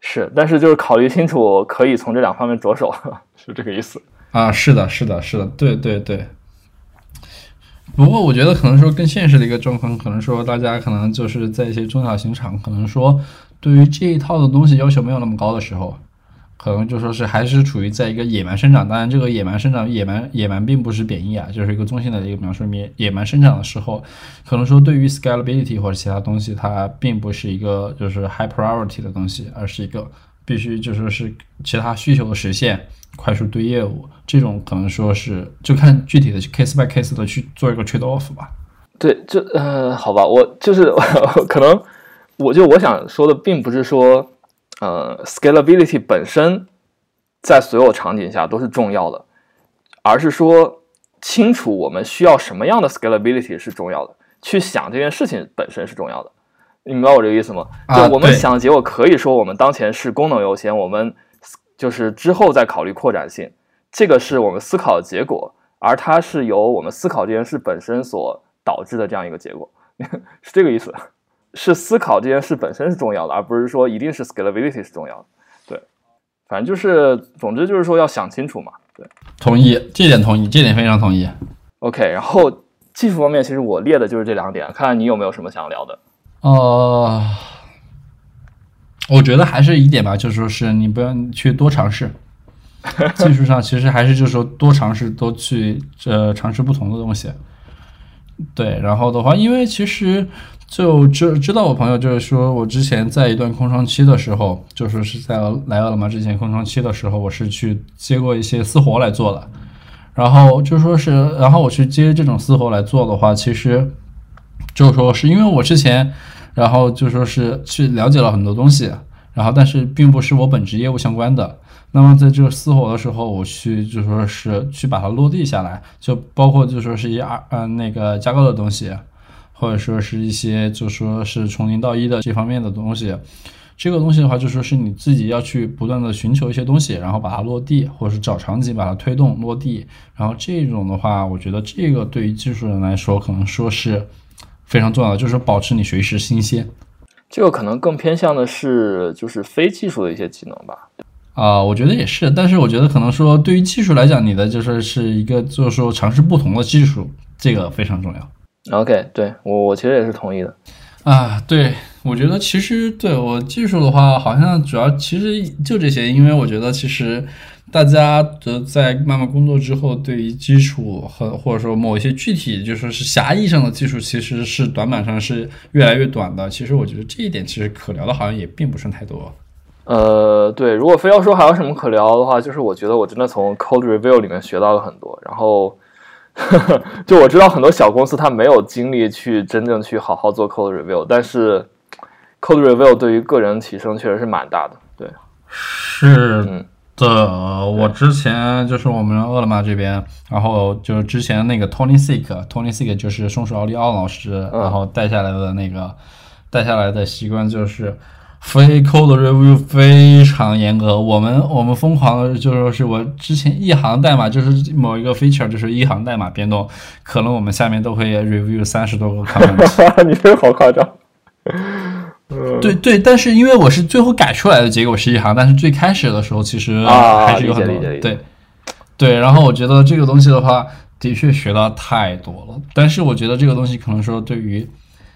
是，但是就是考虑清楚，可以从这两方面着手，是这个意思。啊，是的，是的，是的，对对对。不过我觉得可能说更现实的一个状况，可能说大家可能就是在一些中小型厂，可能说对于这一套的东西要求没有那么高的时候。可能就说是还是处于在一个野蛮生长，当然这个野蛮生长，野蛮野蛮并不是贬义啊，就是一个中性的一个描述。野野蛮生长的时候，可能说对于 scalability 或者其他东西，它并不是一个就是 high priority 的东西，而是一个必须就说是其他需求的实现，快速堆业务这种，可能说是就看具体的 case by case 的去做一个 trade off 吧。对，就呃，好吧，我就是 可能我就我想说的，并不是说。呃，scalability 本身在所有场景下都是重要的，而是说清楚我们需要什么样的 scalability 是重要的，去想这件事情本身是重要的。你明白我这个意思吗？啊就我们想的结果可以说我们当前是功能优先，我们就是之后再考虑扩展性，这个是我们思考的结果，而它是由我们思考这件事本身所导致的这样一个结果，是这个意思。是思考这件事本身是重要的，而不是说一定是 scalability 是重要的。对，反正就是，总之就是说要想清楚嘛。对同意，这点同意，这点非常同意。，OK。然后技术方面，其实我列的就是这两点，看看你有没有什么想聊的。呃，我觉得还是一点吧，就是说是你不要去多尝试。技术上其实还是就是说多尝试，多去呃尝试不同的东西。对，然后的话，因为其实就知知道我朋友就是说我之前在一段空窗期的时候，就说是在来饿了么之前空窗期的时候，我是去接过一些私活来做的。然后就说是，然后我去接这种私活来做的话，其实就说是因为我之前，然后就说是去了解了很多东西，然后但是并不是我本职业务相关的。那么在这个私活的时候，我去就说是去把它落地下来，就包括就说是一二呃那个架构的东西，或者说是一些就说是从零到一的这方面的东西。这个东西的话，就说是你自己要去不断的寻求一些东西，然后把它落地，或者是找场景把它推动落地。然后这种的话，我觉得这个对于技术人来说，可能说是非常重要的，就是保持你随时新鲜。这个可能更偏向的是就是非技术的一些技能吧。啊、我觉得也是，但是我觉得可能说对于技术来讲，你的就是是一个就是说尝试不同的技术，这个非常重要。OK，对我我其实也是同意的。啊，对，我觉得其实对我技术的话，好像主要其实就这些，因为我觉得其实大家的在慢慢工作之后，对于基础和或者说某一些具体就说是狭义上的技术，其实是短板上是越来越短的。其实我觉得这一点其实可聊的好像也并不是太多。呃，对，如果非要说还有什么可聊的话，就是我觉得我真的从 code review 里面学到了很多。然后，就我知道很多小公司它没有精力去真正去好好做 code review，但是 code review 对于个人提升确实是蛮大的。对，是嗯的，我之前就是我们饿了么这边，然后就是之前那个 Tony Sick，Tony Sick 就是松鼠奥利奥老师，嗯然后带下来的那个带下来的习惯就是。非 code review 非常严格，我们我们疯狂的就是说是我之前一行代码就是某一个 feature 就是一行代码变动，可能我们下面都会 review 三十多个 comment。你这个好夸张。对对，但是因为我是最后改出来的结果是一行，但是最开始的时候其实啊还是有很多、对对。然后我觉得这个东西的话，的确学到太多了，但是我觉得这个东西可能说对于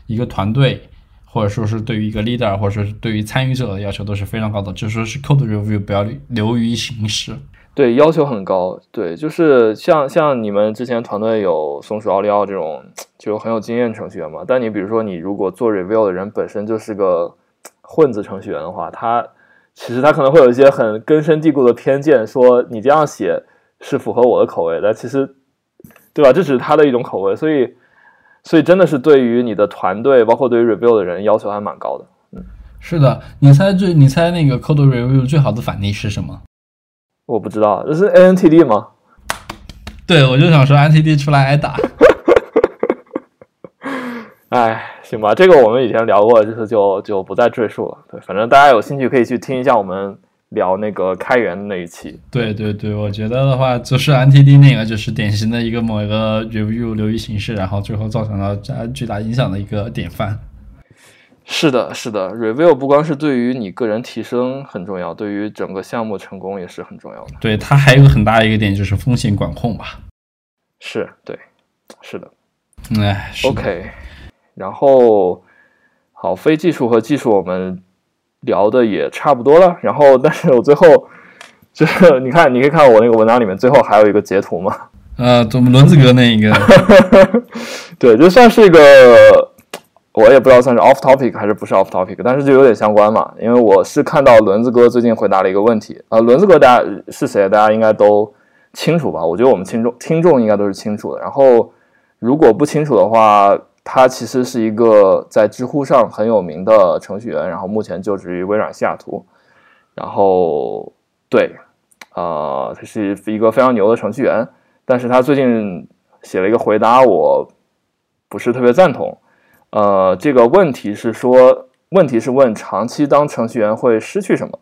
一个团队，或者说是对于一个 leader，或者说是对于参与者的要求都是非常高的，就说是 code review 不要流于形式。对，要求很高。对，就是像像你们之前团队有松鼠奥利奥这种就很有经验程序员嘛，但你比如说你如果做 review 的人本身就是个混子程序员的话，他其实他可能会有一些很根深蒂固的偏见，说你这样写是符合我的口味的，其实对吧？这只是他的一种口味，所以所以真的是对于你的团队，包括对于 review 的人要求还蛮高的。嗯是的，你猜最你猜那个 code review 最好的反例是什么？我不知道，这是 ANTD 吗？对，我就想说 NTD 出来挨打。哎，行吧，这个我们以前聊过，这次就就不再赘述了。对，反正大家有兴趣可以去听一下我们聊那个开源的那一期。对对对，我觉得的话，就是 NTD 那个就是典型的一个某一个 review 流于形式，然后最后造成了呃巨大影响的一个典范。是的，是的，review 不光是对于你个人提升很重要，对于整个项目成功也是很重要的。对，它还有个很大一个点就是风险管控吧。是，对，是的。嗯哎 OK，然后好，非技术和技术我们聊的也差不多了。然后，但是我最后就是你看，你可以看我那个文章里面最后还有一个截图嘛？呃，怎么轮子哥那一个？对，就算是一个，我也不知道算是 off topic 还是不是 off topic，但是就有点相关嘛。因为我是看到轮子哥最近回答了一个问题，呃，轮子哥大家是谁，大家应该都清楚吧？我觉得我们听众听众应该都是清楚的。然后如果不清楚的话，他其实是一个在知乎上很有名的程序员，然后目前就职于微软西雅图。然后对，呃，他是一个非常牛的程序员，但是他最近写了一个回答，我不是特别赞同。呃，这个问题是说，问题是问长期当程序员会失去什么？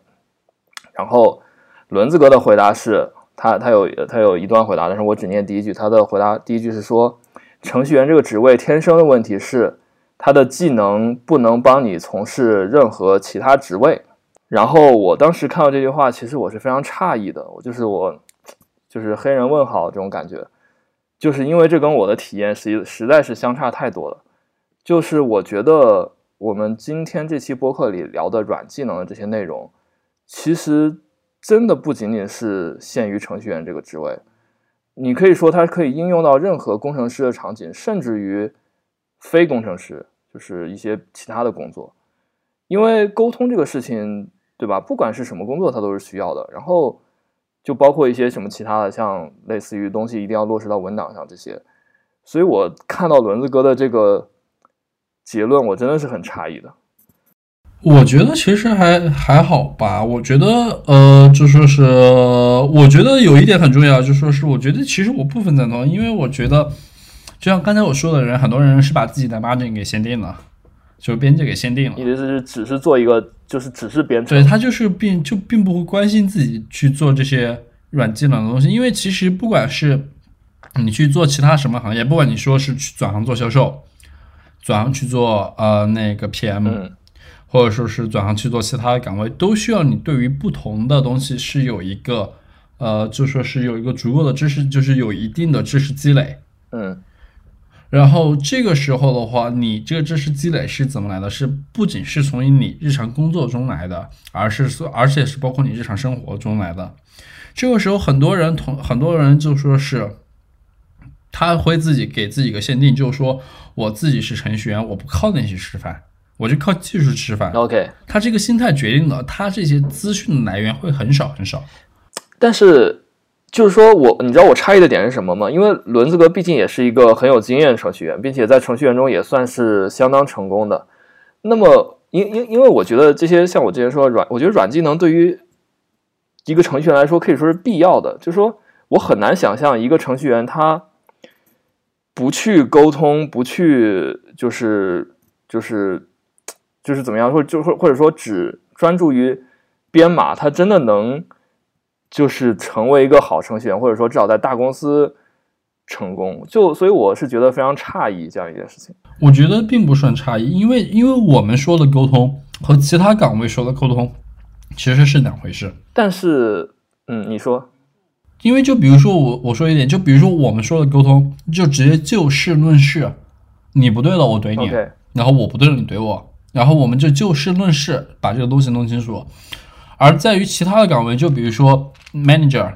然后轮子哥的回答是他他有他有一段回答，但是我只念第一句。他的回答第一句是说，程序员这个职位天生的问题是他的技能不能帮你从事任何其他职位。然后我当时看到这句话，其实我是非常诧异的，我就是我 就是黑人问号这种感觉，就是因为这跟我的体验实实在是相差太多了。就是我觉得我们今天这期播客里聊的软技能的这些内容，其实真的不仅仅是限于程序员这个职位，你可以说它可以应用到任何工程师的场景，甚至于非工程师，就是一些其他的工作，因为沟通这个事情。对吧？不管是什么工作，它都是需要的。然后就包括一些什么其他的，像类似于东西一定要落实到文档上这些。所以我看到轮子哥的这个结论，我真的是很诧异的。我觉得其实还还好吧。我觉得呃，就说是我觉得有一点很重要，就说是我觉得其实我部分赞同，因为我觉得就像刚才我说的人，很多人是把自己的 margin 给限定了。就是边界给限定了，你的意思是只是做一个，就是只是编程，对他就是并就并不会关心自己去做这些软技能的东西，因为其实不管是你去做其他什么行业，不管你说是去转行做销售，转行去做呃那个 PM，或者说是转行去做其他的岗位，都需要你对于不同的东西是有一个呃，就说是有一个足够的知识，就是有一定的知识积累，嗯。然后这个时候的话，你这个知识积累是怎么来的？是不仅是从你日常工作中来的，而是说，而且是包括你日常生活中来的。这个时候，很多人同很多人就说是，他会自己给自己一个限定，就是说我自己是程序员，我不靠那些吃饭，我就靠技术吃饭。OK，他这个心态决定了他这些资讯的来源会很少很少。但是。就是说我，你知道我诧异的点是什么吗？因为轮子哥毕竟也是一个很有经验的程序员，并且在程序员中也算是相当成功的。那么，因因因为我觉得这些像我之前说软，我觉得软技能对于一个程序员来说可以说是必要的。就是说我很难想象一个程序员他不去沟通，不去就是就是就是怎么样，或就或或者说只专注于编码，他真的能。就是成为一个好程序员，或者说至少在大公司成功，就所以我是觉得非常诧异这样一件事情。我觉得并不算诧异，因为因为我们说的沟通和其他岗位说的沟通其实是两回事。但是，嗯，你说，因为就比如说我我说一点，就比如说我们说的沟通，就直接就事论事，你不对了我怼你，然后我不对了你怼我，然后我们就就事论事把这个东西弄清楚。而在于其他的岗位，就比如说 manager，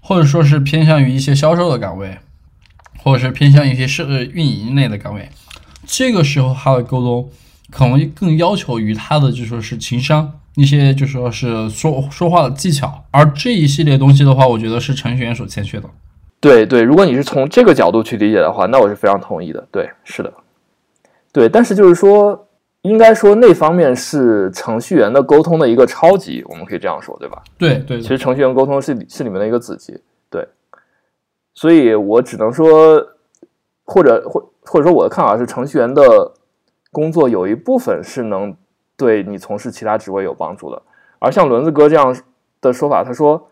或者说是偏向于一些销售的岗位，或者是偏向一些是运营类的岗位，这个时候他的沟通可能更要求于他的就说是情商，一些就说是说说话的技巧。而这一系列东西的话，我觉得是程序员所欠缺的。对对，如果你是从这个角度去理解的话，那我是非常同意的。对，是的，对，但是就是说。应该说，那方面是程序员的沟通的一个超级，我们可以这样说，对吧？对对。其实程序员沟通是是里面的一个子集，对。所以我只能说，或者或或者说我的看法是，程序员的工作有一部分是能对你从事其他职位有帮助的。而像轮子哥这样的说法，他说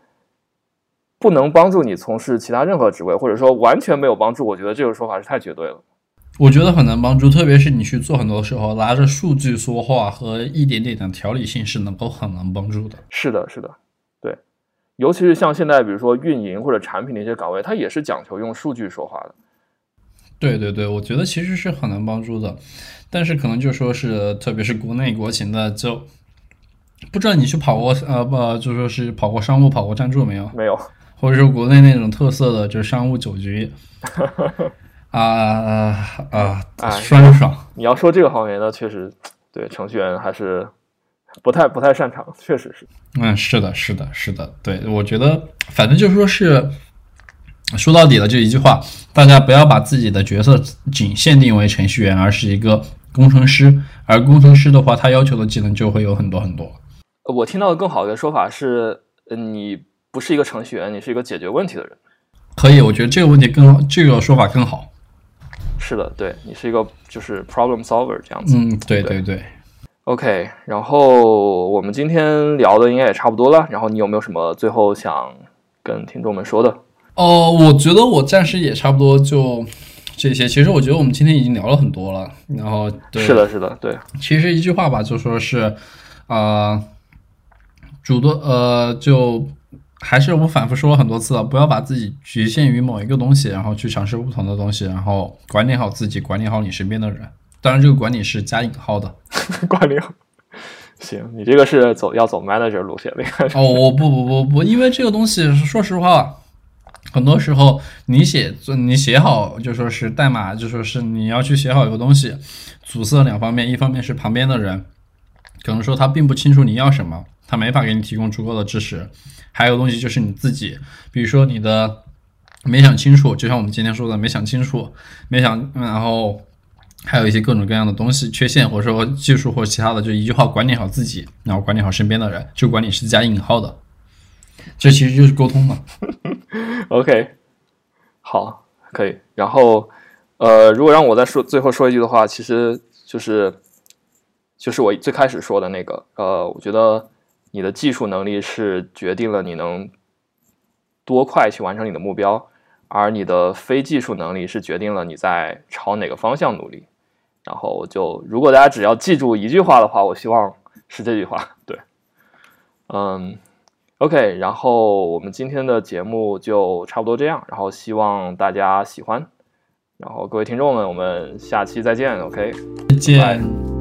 不能帮助你从事其他任何职位，或者说完全没有帮助。我觉得这个说法是太绝对了。我觉得很难帮助，特别是你去做很多时候，拿着数据说话和一点点的条理性是能够很难帮助的。是的，是的，对，尤其是像现在，比如说运营或者产品的一些岗位，它也是讲求用数据说话的。对对对，我觉得其实是很难帮助的，但是可能就说是，特别是国内国情的，就不知道你去跑过呃不，就说是跑过商务、跑过赞助没有？没有，或者说国内那种特色的，就是商务酒局。啊啊啊！酸爽！你要说这个行业呢，确实对程序员还是不太不太擅长，确实是。嗯，是的，是的，是的。对，我觉得反正就说是说到底了，就一句话：大家不要把自己的角色仅限定为程序员，而是一个工程师。而工程师的话，他要求的技能就会有很多很多。我听到的更好的说法是，你。不是一个程序员，你是一个解决问题的人。可以，我觉得这个问题更这个说法更好。是的，对你是一个就是 problem solver 这样子。嗯，对对对。OK，然后我们今天聊的应该也差不多了。然后你有没有什么最后想跟听众们说的？哦，我觉得我暂时也差不多就这些。其实我觉得我们今天已经聊了很多了。然后对，是的，是的，对。其实一句话吧，就说是，啊，主动呃，就还是我反复说了很多次了，不要把自己局限于某一个东西，然后去尝试不同的东西，然后管理好自己，管理好你身边的人。当然，这个管理是加引号的，管理好。行，你这个是走要走 manager 路线的。哦，我不不不不，因为这个东西，说实话，很多时候你写你写好就说是代码，就说是你要去写好一个东西，阻塞两方面，一方面是旁边的人，可能说他并不清楚你要什么，他没法给你提供足够的知识；还有东西就是你自己，比如说你的没想清楚，就像我们今天说的，没想清楚，没想，然后。还有一些各种各样的东西缺陷，或者说技术或其他的，就一句话，管理好自己，然后管理好身边的人，就管理是加引号的，这其实就是沟通嘛。OK，好，可以。然后，呃，如果让我再说最后说一句的话，其实就是就是我最开始说的那个，呃，我觉得你的技术能力是决定了你能多快去完成你的目标，而你的非技术能力是决定了你在朝哪个方向努力。然后就，如果大家只要记住一句话的话，我希望是这句话。对，嗯，OK，然后我们今天的节目就差不多这样，然后希望大家喜欢。然后各位听众们，我们下期再见，OK，再见。